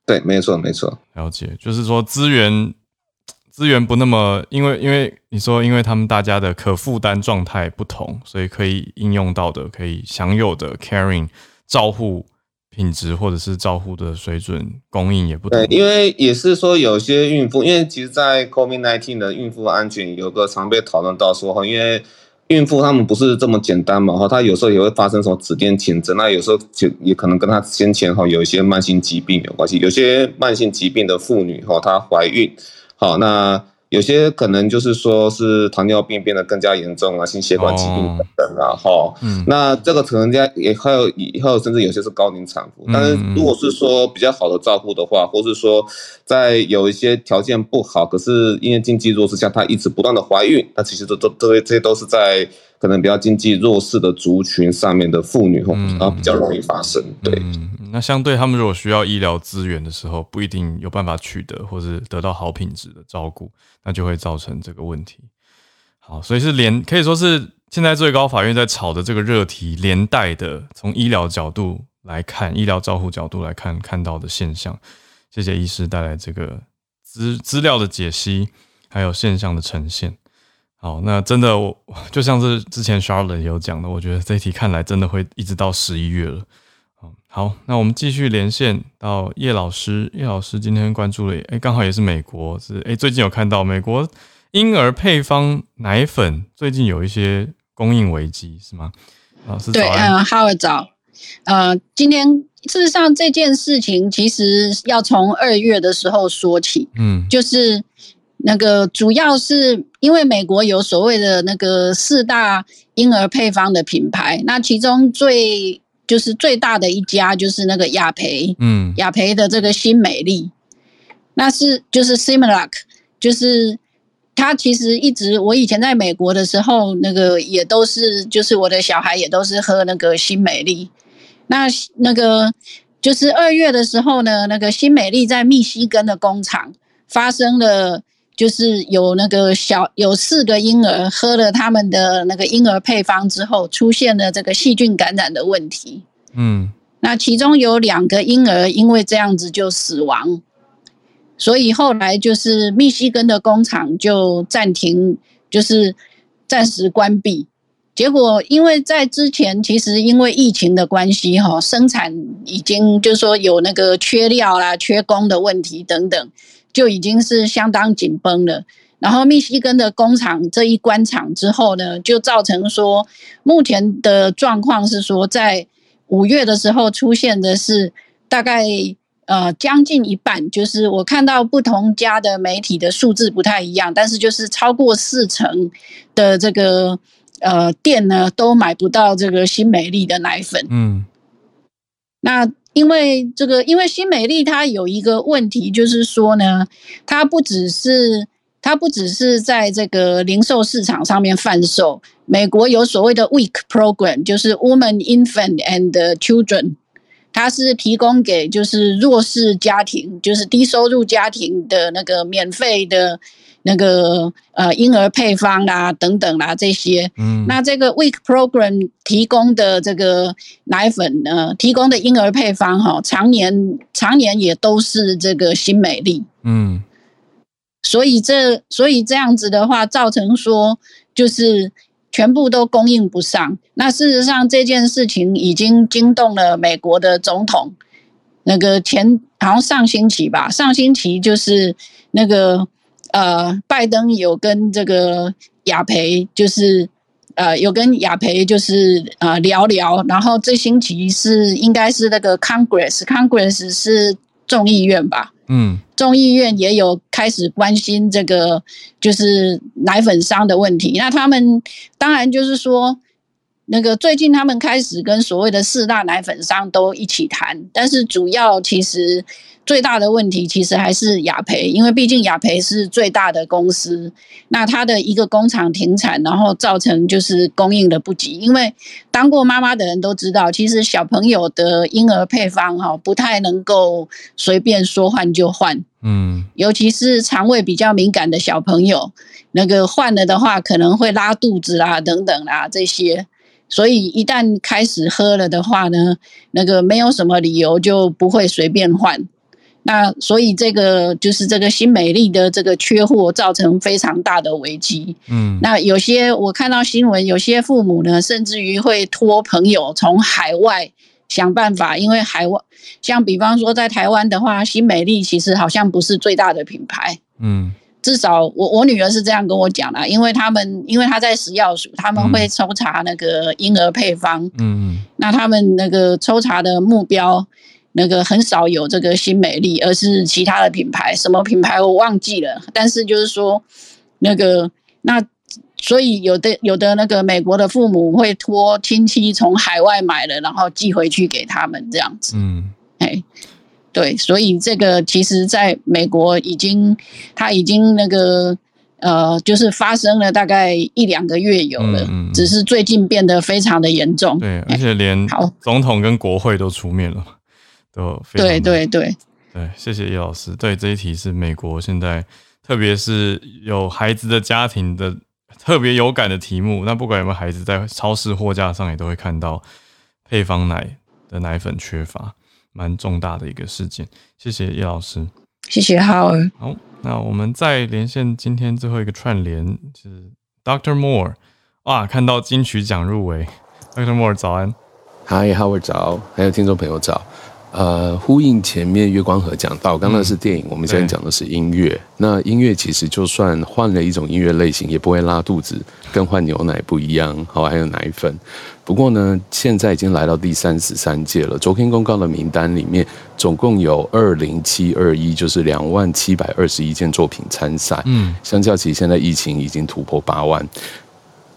对，没错，没错，了解，就是说资源资源不那么，因为因为你说，因为他们大家的可负担状态不同，所以可以应用到的、可以享有的 caring 照护品质或者是照护的水准供应也不同。对，因为也是说有些孕妇，因为其实，在 COVID-19 的孕妇安全有个常被讨论到说哈，因为。孕妇她们不是这么简单嘛？哈，她有时候也会发生什么紫癜前症，那有时候就也可能跟她先前哈有一些慢性疾病有关系。有些慢性疾病的妇女哈，她怀孕，好那。有些可能就是说是糖尿病变得更加严重啊，心血管疾病等等啊，哈、哦，嗯，那这个可能家也还有以后甚至有些是高龄产妇，但是如果是说比较好的照顾的话，或是说在有一些条件不好，可是因为经济弱势下，她一直不断的怀孕，那其实这这这这些都是在。可能比较经济弱势的族群上面的妇女，然后比较容易发生。对、嗯，那相对他们如果需要医疗资源的时候，不一定有办法取得，或是得到好品质的照顾，那就会造成这个问题。好，所以是连可以说是现在最高法院在炒的这个热题，连带的从医疗角度来看，医疗照护角度来看看到的现象。谢谢医师带来这个资资料的解析，还有现象的呈现。好，那真的我就像是之前 Charlotte 有讲的，我觉得这一题看来真的会一直到十一月了。好，那我们继续连线到叶老师。叶老师今天关注了，哎，刚好也是美国，是哎，最近有看到美国婴儿配方奶粉最近有一些供应危机，是吗？老师对，嗯，Howard 早，呃，今天事实上这件事情其实要从二月的时候说起，嗯，就是。那个主要是因为美国有所谓的那个四大婴儿配方的品牌，那其中最就是最大的一家就是那个雅培，嗯，雅培的这个新美丽，那是就是 Similac，就是它其实一直我以前在美国的时候，那个也都是就是我的小孩也都是喝那个新美丽，那那个就是二月的时候呢，那个新美丽在密西根的工厂发生了。就是有那个小有四个婴儿喝了他们的那个婴儿配方之后，出现了这个细菌感染的问题。嗯，那其中有两个婴儿因为这样子就死亡，所以后来就是密西根的工厂就暂停，就是暂时关闭。结果因为在之前其实因为疫情的关系哈，生产已经就是说有那个缺料啦、缺工的问题等等。就已经是相当紧绷了。然后密西根的工厂这一关厂之后呢，就造成说，目前的状况是说，在五月的时候出现的是大概呃将近一半，就是我看到不同家的媒体的数字不太一样，但是就是超过四成的这个呃店呢都买不到这个新美丽的奶粉。嗯，那。因为这个，因为新美丽它有一个问题，就是说呢，它不只是它不只是在这个零售市场上面贩售。美国有所谓的 WIC program，就是 Woman, Infant and Children，它是提供给就是弱势家庭，就是低收入家庭的那个免费的。那个呃婴儿配方啦等等啦这些，嗯，那这个 Week program 提供的这个奶粉呢，提供的婴儿配方哈，常年常年也都是这个新美丽，嗯，所以这所以这样子的话，造成说就是全部都供应不上。那事实上这件事情已经惊动了美国的总统。那个前好像上星期吧，上星期就是那个呃，拜登有跟这个雅培，就是呃，有跟雅培就是呃聊聊。然后这星期是应该是那个 Congress，Congress 是众议院吧？嗯，众议院也有开始关心这个就是奶粉商的问题。那他们当然就是说。那个最近他们开始跟所谓的四大奶粉商都一起谈，但是主要其实最大的问题其实还是雅培，因为毕竟雅培是最大的公司，那它的一个工厂停产，然后造成就是供应的不及。因为当过妈妈的人都知道，其实小朋友的婴儿配方哈不太能够随便说换就换，嗯，尤其是肠胃比较敏感的小朋友，那个换了的话可能会拉肚子啦等等啦这些。所以一旦开始喝了的话呢，那个没有什么理由就不会随便换。那所以这个就是这个新美丽的这个缺货，造成非常大的危机。嗯，那有些我看到新闻，有些父母呢，甚至于会托朋友从海外想办法，因为海外像比方说在台湾的话，新美丽其实好像不是最大的品牌。嗯。至少我我女儿是这样跟我讲的，因为他们因为她在食药署，他们会抽查那个婴儿配方，嗯，那他们那个抽查的目标，那个很少有这个新美丽，而是其他的品牌，什么品牌我忘记了，但是就是说那个那所以有的有的那个美国的父母会托亲戚从海外买了，然后寄回去给他们这样子，嗯，哎。对，所以这个其实在美国已经，他已经那个呃，就是发生了大概一两个月有了，只是最近变得非常的严重。对，而且连总统跟国会都出面了，都非常。对对对对，谢谢叶老师。对，这一题是美国现在，特别是有孩子的家庭的特别有感的题目。那不管有没有孩子，在超市货架上也都会看到配方奶的奶粉缺乏。蛮重大的一个事件，谢谢叶老师，谢谢浩儿。好，那我们再连线今天最后一个串联，就是 Dr. Moore。哇，看到金曲奖入围，Dr. Moore 早安，嗨，浩儿早，还有听众朋友早。呃，呼应前面月光河讲到，刚刚是电影，嗯、我们现在讲的是音乐。那音乐其实就算换了一种音乐类型，也不会拉肚子，跟换牛奶不一样。好，还有奶粉。不过呢，现在已经来到第三十三届了。昨天公告的名单里面，总共有二零七二一，就是两万七百二十一件作品参赛。嗯，相较起现在疫情已经突破八万，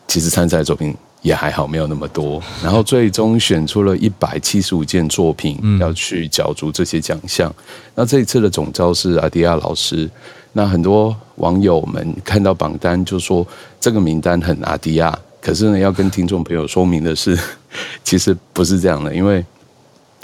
其实参赛作品。也还好，没有那么多。然后最终选出了一百七十五件作品要去角逐这些奖项。那这一次的总招是阿迪亚老师。那很多网友们看到榜单就说这个名单很阿迪亚，可是呢，要跟听众朋友说明的是，其实不是这样的，因为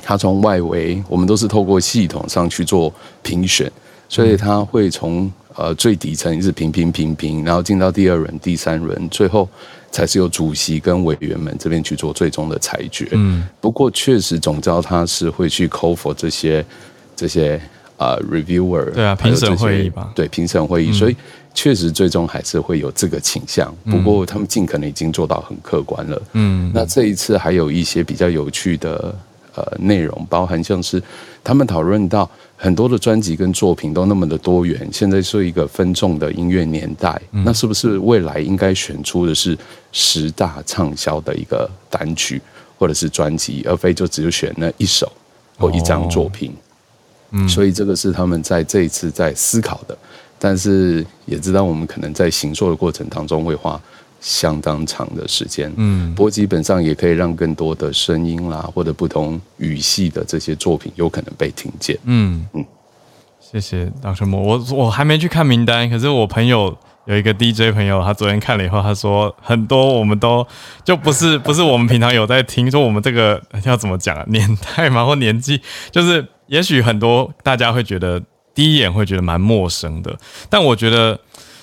他从外围，我们都是透过系统上去做评选，所以他会从呃最底层一直评评评评，然后进到第二轮、第三轮，最后。才是由主席跟委员们这边去做最终的裁决。嗯，不过确实总招他是会去 call for 这些这些啊、uh, reviewer，对啊，评审会议吧，对评审会议，嗯、所以确实最终还是会有这个倾向。不过他们尽可能已经做到很客观了。嗯，那这一次还有一些比较有趣的呃内容，包含像是他们讨论到。很多的专辑跟作品都那么的多元，现在是一个分众的音乐年代，嗯、那是不是未来应该选出的是十大畅销的一个单曲或者是专辑，而非就只有选那一首或一张作品？哦嗯、所以这个是他们在这一次在思考的，但是也知道我们可能在行作的过程当中会花。相当长的时间，嗯，不过基本上也可以让更多的声音啦，或者不同语系的这些作品有可能被听见，嗯嗯，谢谢 Dr. Moore，我我还没去看名单，可是我朋友有一个 DJ 朋友，他昨天看了以后，他说很多我们都就不是 不是我们平常有在听，说我们这个要怎么讲啊，年代嘛或年纪，就是也许很多大家会觉得第一眼会觉得蛮陌生的，但我觉得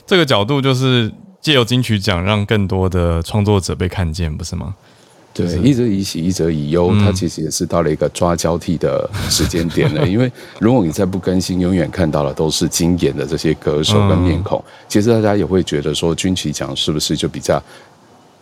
这个角度就是。借由金曲奖，让更多的创作者被看见，不是吗？对，一则以喜，一则以忧，它其实也是到了一个抓交替的时间点了。因为如果你再不更新，永远看到的都是经典的这些歌手跟面孔，其实大家也会觉得说，金曲奖是不是就比较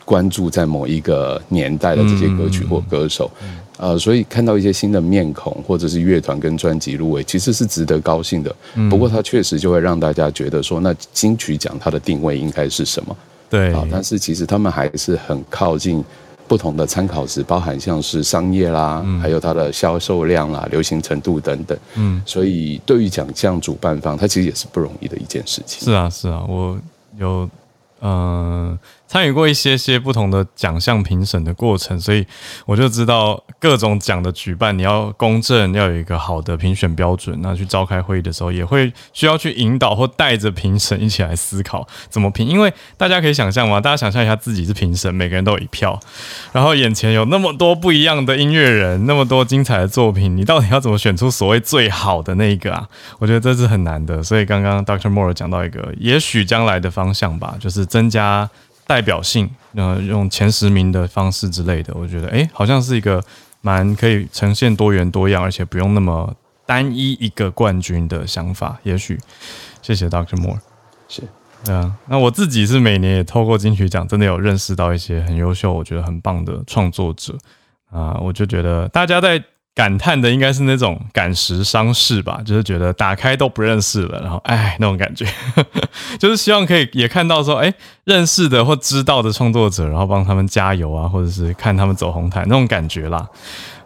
关注在某一个年代的这些歌曲或歌手。呃，所以看到一些新的面孔，或者是乐团跟专辑入围，其实是值得高兴的。不过它确实就会让大家觉得说，那金曲奖它的定位应该是什么？对啊，但是其实他们还是很靠近不同的参考值，包含像是商业啦，嗯、还有它的销售量啦、流行程度等等。嗯，所以对于奖项主办方，它其实也是不容易的一件事情。是啊，是啊，我有嗯。呃参与过一些些不同的奖项评审的过程，所以我就知道各种奖的举办，你要公正，要有一个好的评选标准。那去召开会议的时候，也会需要去引导或带着评审一起来思考怎么评。因为大家可以想象嘛，大家想象一下自己是评审，每个人都有一票，然后眼前有那么多不一样的音乐人，那么多精彩的作品，你到底要怎么选出所谓最好的那一个啊？我觉得这是很难的。所以刚刚 Dr. Moore 讲到一个，也许将来的方向吧，就是增加。代表性，呃，用前十名的方式之类的，我觉得，哎、欸，好像是一个蛮可以呈现多元多样，而且不用那么单一一个冠军的想法。也许，谢谢 Dr. Moore，是，对啊，那我自己是每年也透过金曲奖，真的有认识到一些很优秀，我觉得很棒的创作者啊，我就觉得大家在。感叹的应该是那种感时伤世吧，就是觉得打开都不认识了，然后哎那种感觉，就是希望可以也看到说，哎认识的或知道的创作者，然后帮他们加油啊，或者是看他们走红毯那种感觉啦。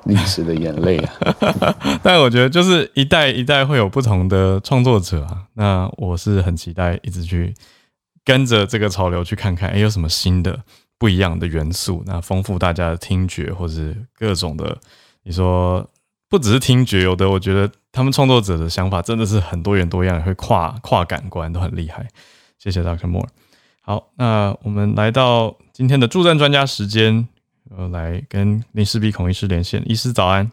历史的眼泪啊，但我觉得就是一代一代会有不同的创作者啊，那我是很期待一直去跟着这个潮流去看看，哎有什么新的不一样的元素，那丰富大家的听觉或者是各种的。你说不只是听觉，有的我觉得他们创作者的想法真的是很多元多样，会跨跨感官，都很厉害。谢谢 Dr. Moore。好，那我们来到今天的助阵专家时间，呃，来跟林氏璧孔医师连线。医师早安。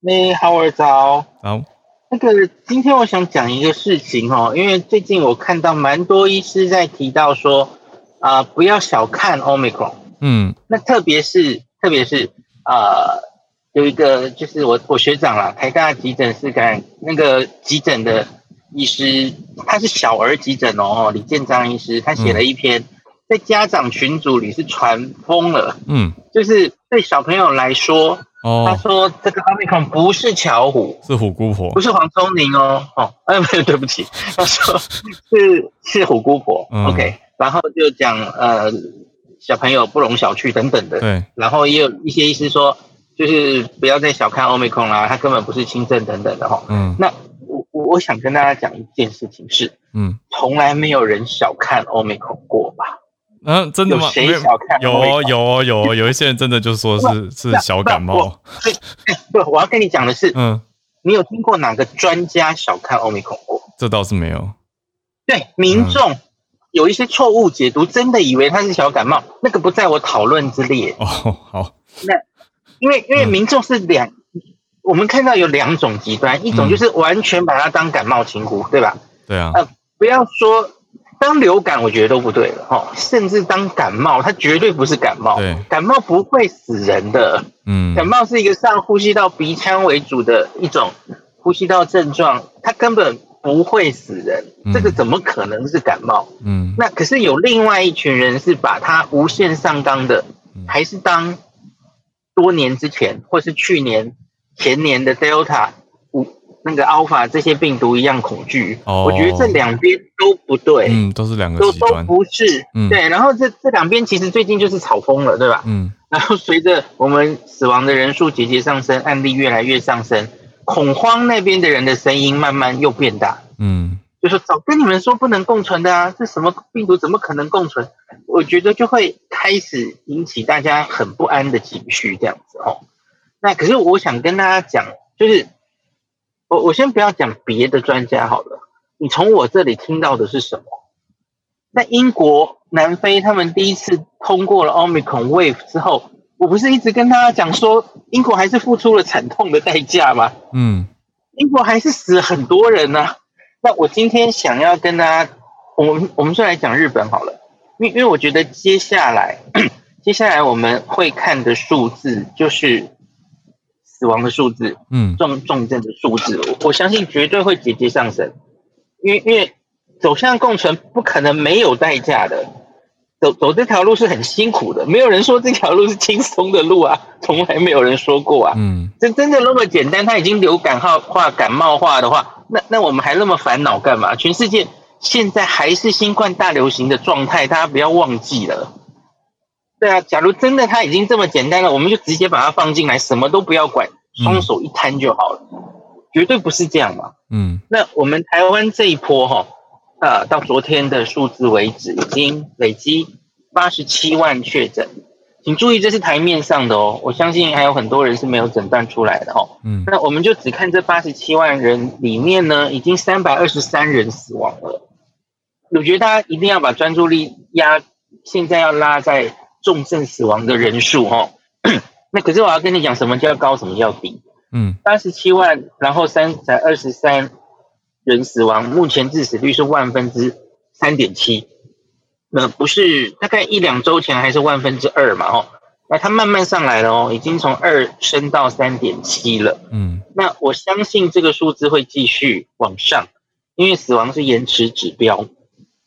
你好，我早。好。那个今天我想讲一个事情哦，因为最近我看到蛮多医师在提到说，啊、呃，不要小看 Omicron。嗯。那特别是特别是呃。有一个就是我我学长啦，台大急诊室感染那个急诊的医师，他是小儿急诊哦，李建章医师，他写了一篇，在家长群组里是传疯了，嗯，就是对小朋友来说，哦，他说这个 Omicron 不是巧虎，是虎姑婆，不是黄聪宁哦，哦，哎，没有，对不起，他说是是虎姑婆，嗯，OK，然后就讲呃小朋友不容小觑等等的，对，然后也有一些医师说。就是不要再小看 Omicron 啦，它根本不是轻症等等的哈。嗯，那我我我想跟大家讲一件事情是，嗯，从来没有人小看 Omicron 过吧？嗯，真的吗？谁小看？有哦，有哦，有哦，有一些人真的就说是是小感冒。对，我要跟你讲的是，嗯，你有听过哪个专家小看 Omicron 过？这倒是没有。对，民众有一些错误解读，真的以为它是小感冒，那个不在我讨论之列。哦，好，那。因为因为民众是两，嗯、我们看到有两种极端，一种就是完全把它当感冒轻忽，对吧？对啊。呃，不要说当流感，我觉得都不对了哦。甚至当感冒，它绝对不是感冒。对。感冒不会死人的。嗯。感冒是一个上呼吸道鼻腔为主的一种呼吸道症状，它根本不会死人。嗯、这个怎么可能是感冒？嗯。那可是有另外一群人是把它无限上纲的，嗯、还是当。多年之前，或是去年、前年的 Delta 五那个 Alpha 这些病毒一样恐惧，哦、我觉得这两边都不对，嗯，都是两个都都不是，嗯、对。然后这这两边其实最近就是炒疯了，对吧？嗯。然后随着我们死亡的人数节节上升，案例越来越上升，恐慌那边的人的声音慢慢又变大，嗯。就说早跟你们说不能共存的啊，这什么病毒怎么可能共存？我觉得就会开始引起大家很不安的情绪，这样子哦。那可是我想跟大家讲，就是我我先不要讲别的专家好了，你从我这里听到的是什么？在英国、南非他们第一次通过了 Omicron Wave 之后，我不是一直跟大家讲说，英国还是付出了惨痛的代价吗？嗯，英国还是死了很多人呢、啊。那我今天想要跟大家，我们我们先来讲日本好了，因因为我觉得接下来接下来我们会看的数字就是死亡的数字，嗯，重重症的数字，我相信绝对会节节上升，因为因为走向共存不可能没有代价的，走走这条路是很辛苦的，没有人说这条路是轻松的路啊，从来没有人说过啊。嗯，真真的那么简单？他已经流感化、感冒化的话，那那我们还那么烦恼干嘛？全世界现在还是新冠大流行的状态，大家不要忘记了。对啊，假如真的它已经这么简单了，我们就直接把它放进来，什么都不要管，双手一摊就好了，嗯、绝对不是这样嘛。嗯，那我们台湾这一波哈。呃，到昨天的数字为止，已经累积八十七万确诊。请注意，这是台面上的哦。我相信还有很多人是没有诊断出来的哦。嗯，那我们就只看这八十七万人里面呢，已经三百二十三人死亡了。我觉得大家一定要把专注力压，现在要拉在重症死亡的人数哦。那可是我要跟你讲，什么叫高，什么叫低？嗯，八十七万，然后三才二十三。人死亡，目前致死率是万分之三点七，那不是大概一两周前还是万分之二嘛？哦，那它慢慢上来了哦，已经从二升到三点七了。嗯，那我相信这个数字会继续往上，因为死亡是延迟指标，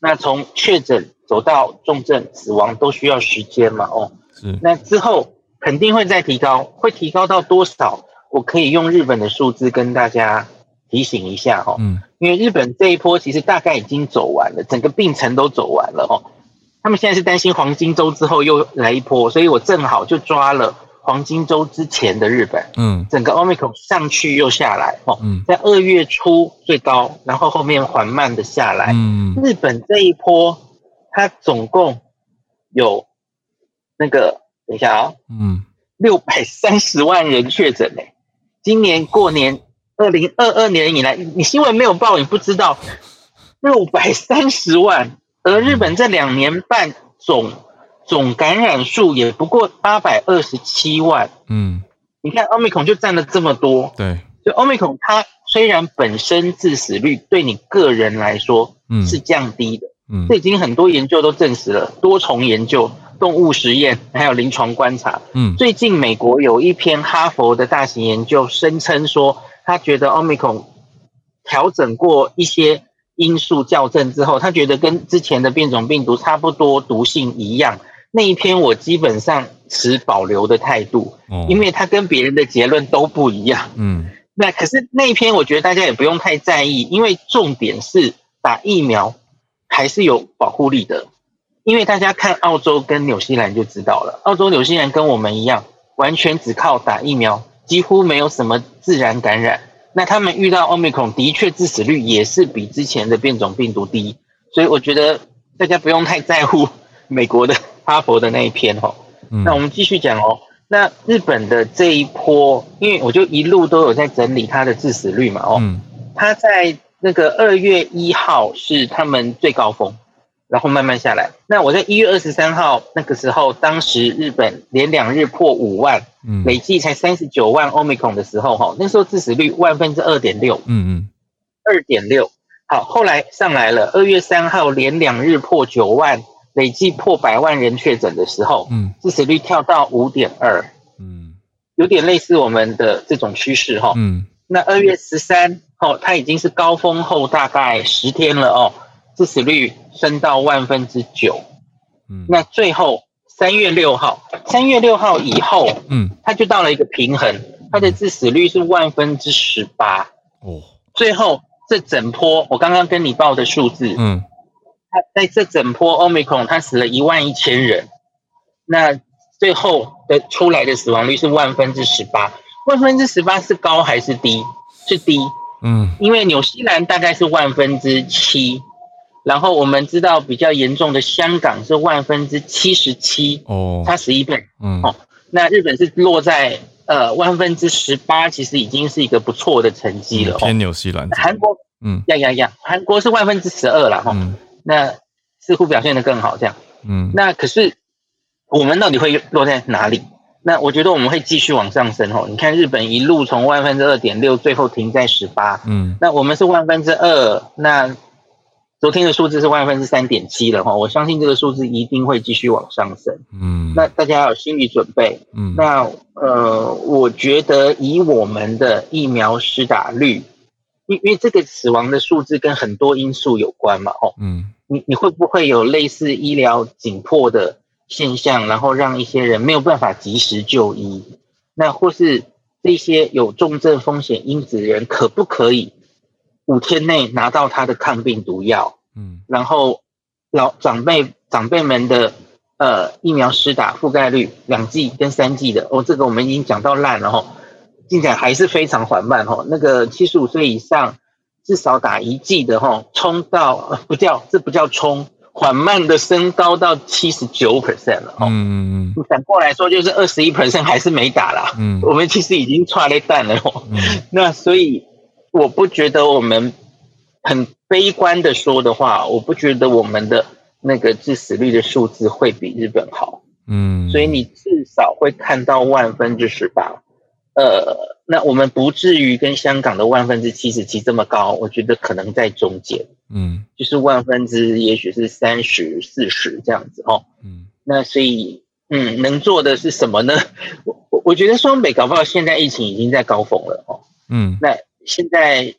那从确诊走到重症死亡都需要时间嘛？哦，是，那之后肯定会再提高，会提高到多少？我可以用日本的数字跟大家提醒一下哦，嗯，因为日本这一波其实大概已经走完了，整个病程都走完了哦。他们现在是担心黄金周之后又来一波，所以我正好就抓了黄金周之前的日本，嗯，整个 Omicron 上去又下来哦，嗯，在二月初最高，然后后面缓慢的下来，嗯，日本这一波它总共有那个等一下啊，嗯，六百三十万人确诊诶，今年过年。二零二二年以来，你新闻没有报，你不知道六百三十万，而日本这两年半总总感染数也不过八百二十七万。嗯，你看奥密克戎就占了这么多。对，就奥密克戎它虽然本身致死率对你个人来说是降低的，嗯，这已经很多研究都证实了，多重研究、动物实验还有临床观察。嗯，最近美国有一篇哈佛的大型研究声称说。他觉得奥密克戎调整过一些因素校正之后，他觉得跟之前的变种病毒差不多毒性一样。那一篇我基本上持保留的态度，因为他跟别人的结论都不一样。嗯，那可是那一篇我觉得大家也不用太在意，因为重点是打疫苗还是有保护力的。因为大家看澳洲跟纽西兰就知道了，澳洲、纽西兰跟我们一样，完全只靠打疫苗。几乎没有什么自然感染，那他们遇到奥密克戎的确致死率也是比之前的变种病毒低，所以我觉得大家不用太在乎 美国的哈佛的那一篇哦。嗯、那我们继续讲哦，那日本的这一波，因为我就一路都有在整理它的致死率嘛哦，嗯、它在那个二月一号是他们最高峰。然后慢慢下来。那我在一月二十三号那个时候，当时日本连两日破五万，嗯，累计才三十九万 Omicron 的时候，哈，那时候致死率万分之二点六，嗯嗯，二点六。好，后来上来了，二月三号连两日破九万，累计破百万人确诊的时候，嗯，致死率跳到五点二，嗯，有点类似我们的这种趋势，哈，嗯。那二月十三号，它已经是高峰后大概十天了哦。致死率升到万分之九，嗯，那最后三月六号，三月六号以后，嗯，它就到了一个平衡，它的致死率是万分之十八，哦，最后这整波我刚刚跟你报的数字，嗯，它在这整波 Omicron 它死了一万一千人，那最后的出来的死亡率是万分之十八，万分之十八是高还是低？是低，嗯，因为纽西兰大概是万分之七。然后我们知道比较严重的香港是万分之七十七哦，差十一倍，嗯哦，那日本是落在呃万分之十八，其实已经是一个不错的成绩了。偏纽西兰，韩国嗯呀呀呀，韩国是万分之十二了哈，嗯，那似乎表现得更好这样，嗯，那可是我们到底会落在哪里？那我觉得我们会继续往上升哦。你看日本一路从万分之二点六，最后停在十八，嗯，那我们是万分之二，那。昨天的数字是万分之三点七了哈，我相信这个数字一定会继续往上升。嗯，那大家要有心理准备。嗯，那呃，我觉得以我们的疫苗施打率，因因为这个死亡的数字跟很多因素有关嘛，哦，嗯，你你会不会有类似医疗紧迫的现象，然后让一些人没有办法及时就医？那或是这些有重症风险因子的人，可不可以五天内拿到他的抗病毒药？嗯，然后老长辈长辈们的呃疫苗施打覆盖率两剂跟三剂的，哦，这个我们已经讲到烂了哈，进展还是非常缓慢哈。那个七十五岁以上至少打一剂的哈，冲到不叫这不叫冲，缓慢的升高到七十九 percent 了哈。嗯嗯嗯。反过来说就是二十一 percent 还是没打啦。嗯。我们其实已经剉咧等了哦。嗯。那所以我不觉得我们很。悲观的说的话，我不觉得我们的那个致死率的数字会比日本好，嗯，所以你至少会看到万分之十八，呃，那我们不至于跟香港的万分之七十七这么高，我觉得可能在中间，嗯，就是万分之也许是三十四十这样子哦，嗯，那所以嗯，能做的是什么呢？我我我觉得双北搞不好现在疫情已经在高峰了哦，嗯，那现在。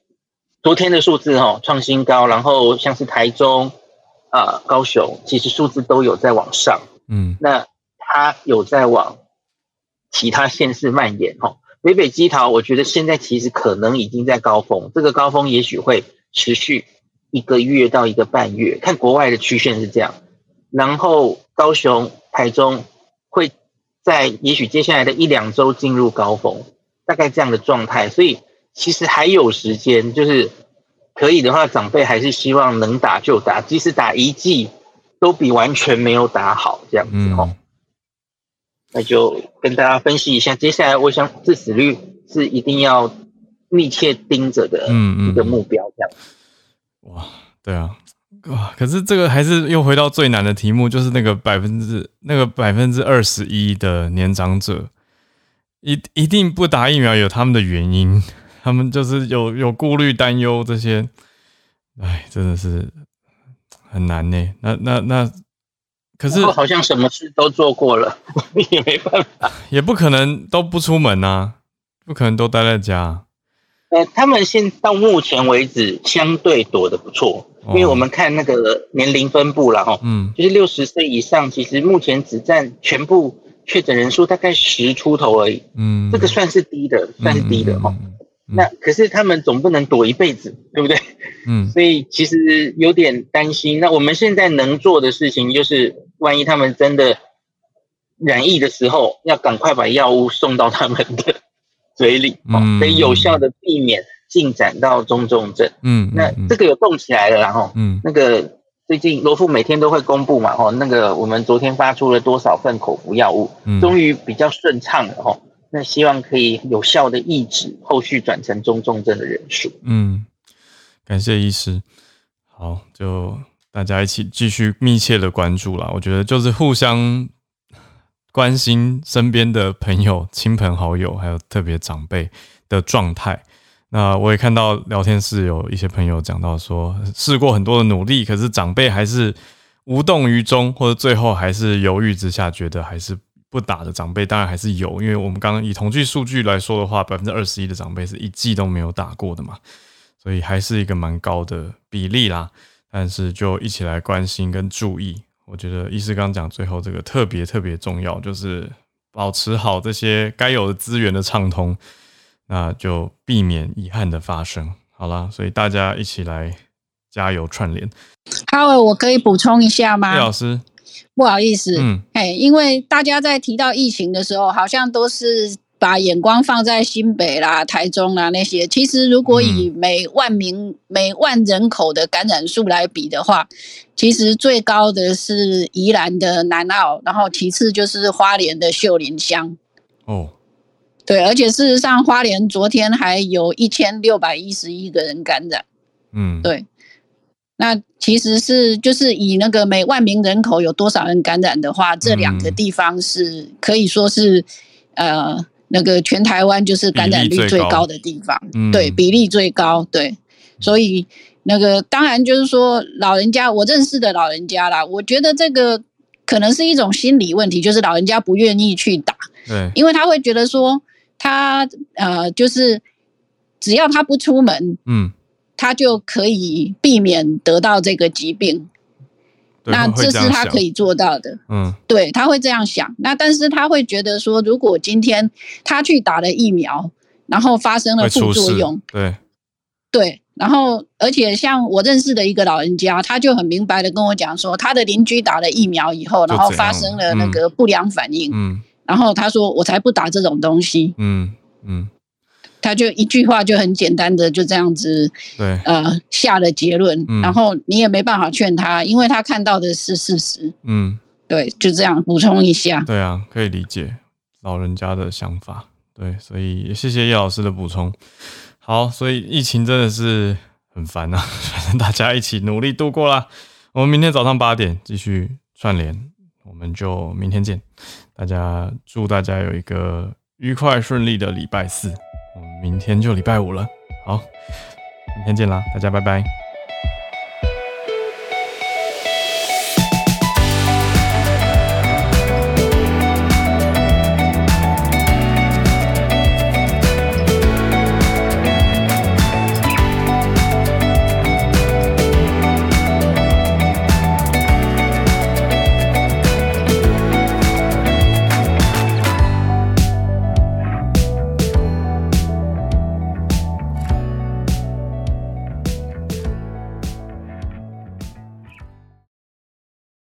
昨天的数字哦创新高，然后像是台中啊、呃、高雄，其实数字都有在往上，嗯，那它有在往其他县市蔓延哈。北北基桃，我觉得现在其实可能已经在高峰，这个高峰也许会持续一个月到一个半月，看国外的曲线是这样。然后高雄、台中会在也许接下来的一两周进入高峰，大概这样的状态，所以。其实还有时间，就是可以的话，长辈还是希望能打就打，即使打一剂，都比完全没有打好这样子哦。嗯、那就跟大家分析一下，接下来我想致死率是一定要密切盯着的一个目标这样。哇，对啊，哇，可是这个还是又回到最难的题目，就是那个百分之那个百分之二十一的年长者，一一定不打疫苗有他们的原因。他们就是有有顾虑、担忧这些，哎，真的是很难呢。那那那，可是好像什么事都做过了，也没办法，也不可能都不出门啊，不可能都待在家。呃，他们现到目前为止相对躲得不错，因为我们看那个年龄分布了哈，嗯，就是六十岁以上，其实目前只占全部确诊人数大概十出头而已，嗯，这个算是低的，算是低的哈。那可是他们总不能躲一辈子，对不对？嗯，所以其实有点担心。那我们现在能做的事情就是，万一他们真的染疫的时候，要赶快把药物送到他们的嘴里，嗯，可以有效的避免进展到中重症。嗯，那这个有动起来了，然后，嗯，那个最近罗富每天都会公布嘛，哈，那个我们昨天发出了多少份口服药物，终于比较顺畅了，哈。那希望可以有效的抑制后续转成中重症的人数。嗯，感谢医师。好，就大家一起继续密切的关注啦。我觉得就是互相关心身边的朋友、亲朋好友，还有特别长辈的状态。那我也看到聊天室有一些朋友讲到说，试过很多的努力，可是长辈还是无动于衷，或者最后还是犹豫之下，觉得还是。不打的长辈当然还是有，因为我们刚刚以统计数据来说的话，百分之二十一的长辈是一剂都没有打过的嘛，所以还是一个蛮高的比例啦。但是就一起来关心跟注意，我觉得医师刚讲最后这个特别特别重要，就是保持好这些该有的资源的畅通，那就避免遗憾的发生。好啦，所以大家一起来加油串联。好，我可以补充一下吗？叶老师。不好意思，嗯，哎，因为大家在提到疫情的时候，好像都是把眼光放在新北啦、台中啦那些。其实，如果以每万名、嗯、每万人口的感染数来比的话，其实最高的是宜兰的南澳，然后其次就是花莲的秀林乡。哦，对，而且事实上，花莲昨天还有一千六百一十一个人感染。嗯，对。那其实是就是以那个每万名人口有多少人感染的话，这两个地方是可以说是呃那个全台湾就是感染率最高的地方，对，比例最高，对，所以那个当然就是说老人家，我认识的老人家啦，我觉得这个可能是一种心理问题，就是老人家不愿意去打，对，因为他会觉得说他呃就是只要他不出门，嗯。他就可以避免得到这个疾病，那这是他可以做到的。嗯，对，他会这样想。那但是他会觉得说，如果今天他去打了疫苗，然后发生了副作用，对，对，然后而且像我认识的一个老人家，他就很明白的跟我讲说，他的邻居打了疫苗以后，然后发生了那个不良反应。嗯，然后他说，我才不打这种东西。嗯嗯。他就一句话就很简单的就这样子，对，呃，下了结论，嗯、然后你也没办法劝他，因为他看到的是事实，嗯，对，就这样补充一下，对啊，可以理解老人家的想法，对，所以也谢谢叶老师的补充。好，所以疫情真的是很烦呐、啊，反正大家一起努力度过啦。我们明天早上八点继续串联，我们就明天见。大家祝大家有一个愉快顺利的礼拜四。明天就礼拜五了，好，明天见啦，大家拜拜。